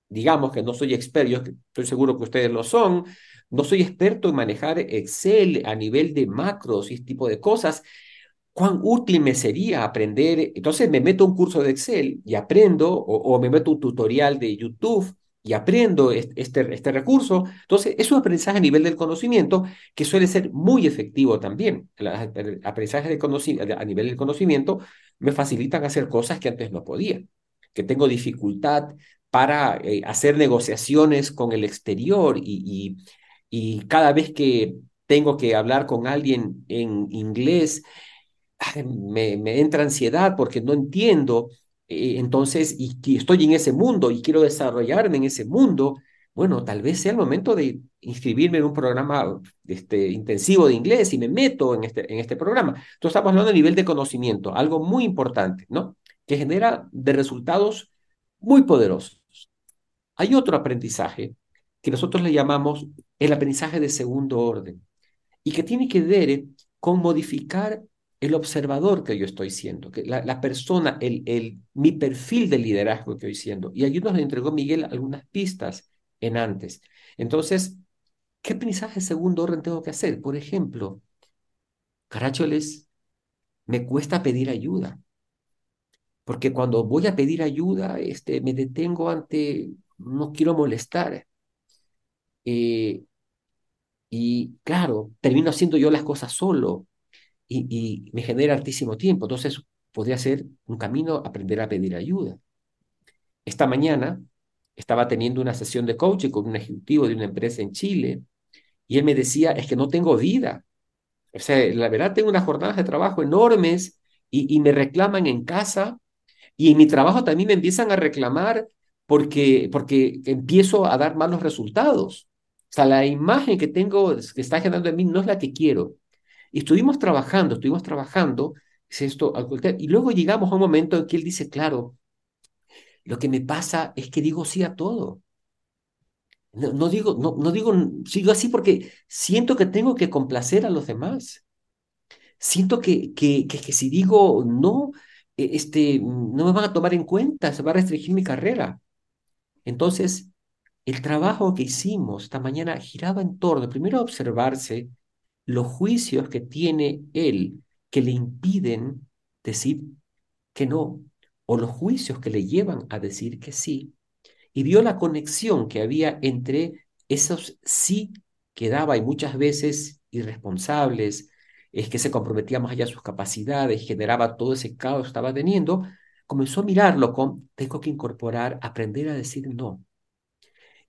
digamos que no soy experto, estoy seguro que ustedes lo son, no soy experto en manejar Excel a nivel de macros y este tipo de cosas. ¿Cuán útil me sería aprender? Entonces me meto un curso de Excel y aprendo, o, me meto un tutorial de YouTube y aprendo este, este, recurso. Entonces, es un aprendizaje a nivel del conocimiento que suele ser muy efectivo también. El aprendizaje de a nivel del conocimiento me facilitan hacer cosas que antes no podía, que tengo dificultad para eh, hacer negociaciones con el exterior y cada vez que tengo que hablar con alguien en inglés, me, entra ansiedad porque no entiendo. Eh, entonces, y, estoy en ese mundo y quiero desarrollarme en ese mundo, bueno, tal vez sea el momento de inscribirme en un programa este, intensivo de inglés y me meto en este, en este programa. Entonces, estamos hablando a nivel de conocimiento, algo muy importante, ¿no? Que genera de resultados muy poderosos. Hay otro aprendizaje que nosotros le llamamos el aprendizaje de segundo orden y que tiene que ver con modificar el observador que yo estoy siendo, que la, persona, el, el, mi perfil de liderazgo que estoy siendo. Y allí nos entregó Miguel algunas pistas en antes. Entonces, ¿qué aprendizaje de segundo orden tengo que hacer? Por ejemplo, caracholes, me cuesta pedir ayuda. porque cuando voy a pedir ayuda, este, me detengo ante, no quiero molestar. Eh, y claro, termino haciendo yo las cosas solo y, me genera altísimo tiempo. Entonces, podría ser un camino aprender a pedir ayuda. Esta mañana estaba teniendo una sesión de coaching con un ejecutivo de una empresa en Chile y él me decía, es que no tengo vida. O sea, la verdad tengo unas jornadas de trabajo enormes y, y me reclaman en casa y en mi trabajo también me empiezan a reclamar porque, porque empiezo a dar malos resultados. O sea, la imagen que tengo, que está generando en mí, no es la que quiero. Y estuvimos trabajando, estuvimos trabajando, es esto, y luego llegamos a un momento en que él dice, claro, lo que me pasa es que digo sí a todo. No, no digo, no, no digo, sigo así porque siento que tengo que complacer a los demás. Siento que, que, que, que si digo no, e, este, no me van a tomar en cuenta, se va a restringir mi carrera. Entonces, el trabajo que hicimos esta mañana giraba en torno, primero a observarse los juicios que tiene él que le impiden decir que no, o los juicios que le llevan a decir que sí, y vio la conexión que había entre esos sí que daba y muchas veces irresponsables, es que se comprometía más allá de sus capacidades, generaba todo ese caos que estaba teniendo, comenzó a mirarlo con, tengo que incorporar, aprender a decir no.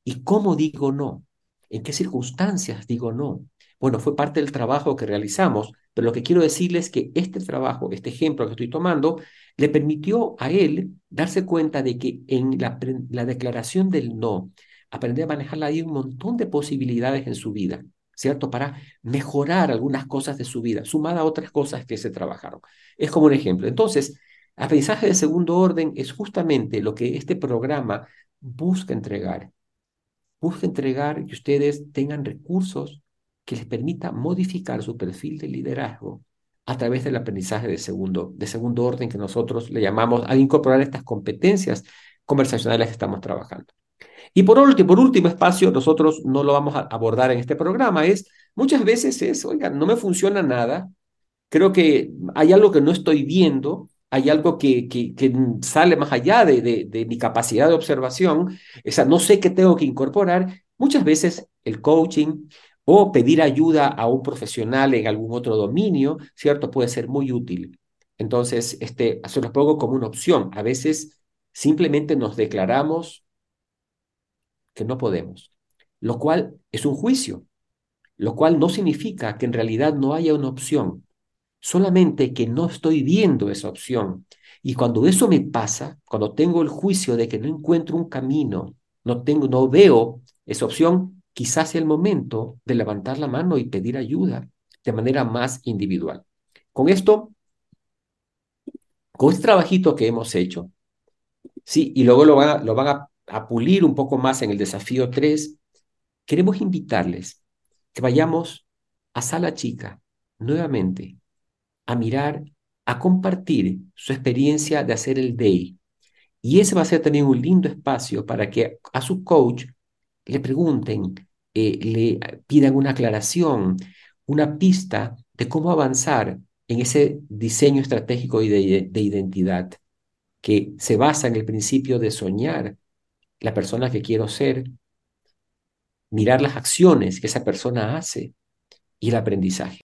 ¿Y cómo digo no? ¿En qué circunstancias digo no? Bueno, fue parte del trabajo que realizamos, pero lo que quiero decirles es que este trabajo, este ejemplo que estoy tomando, le permitió a él darse cuenta de que en la, la declaración del no, aprender a manejarla hay un montón de posibilidades en su vida, ¿cierto? Para mejorar algunas cosas de su vida, sumada a otras cosas que se trabajaron. Es como un ejemplo. Entonces, aprendizaje de segundo orden es justamente lo que este programa busca entregar busca entregar que ustedes tengan recursos que les permita modificar su perfil de liderazgo a través del aprendizaje de segundo, de segundo orden que nosotros le llamamos a incorporar estas competencias conversacionales que estamos trabajando. Y por último, por último espacio, nosotros no lo vamos a abordar en este programa, es muchas veces es, oigan, no me funciona nada, creo que hay algo que no estoy viendo, hay algo que, que, sale más allá de, de, mi capacidad de observación, o sea, no sé qué tengo que incorporar. Muchas veces el coaching o pedir ayuda a un profesional en algún otro dominio, ¿cierto? Puede ser muy útil. Entonces, este, se los pongo como una opción. A veces simplemente nos declaramos que no podemos, lo cual es un juicio, lo cual no significa que en realidad no haya una opción solamente que no estoy viendo esa opción. Y cuando eso me pasa, cuando tengo el juicio de que no encuentro un camino, no tengo, no veo esa opción, quizás sea el momento de levantar la mano y pedir ayuda de manera más individual. Con esto, con este trabajito que hemos hecho, sí, y luego lo van a, lo van a, pulir un poco más en el desafío 3, queremos invitarles que vayamos a sala chica nuevamente a mirar, a compartir su experiencia de hacer el day. Y ese va a ser también un lindo espacio para que a su coach le pregunten, eh, le pidan una aclaración, una pista de cómo avanzar en ese diseño estratégico de, de identidad que se basa en el principio de soñar la persona que quiero ser, mirar las acciones que esa persona hace y el aprendizaje.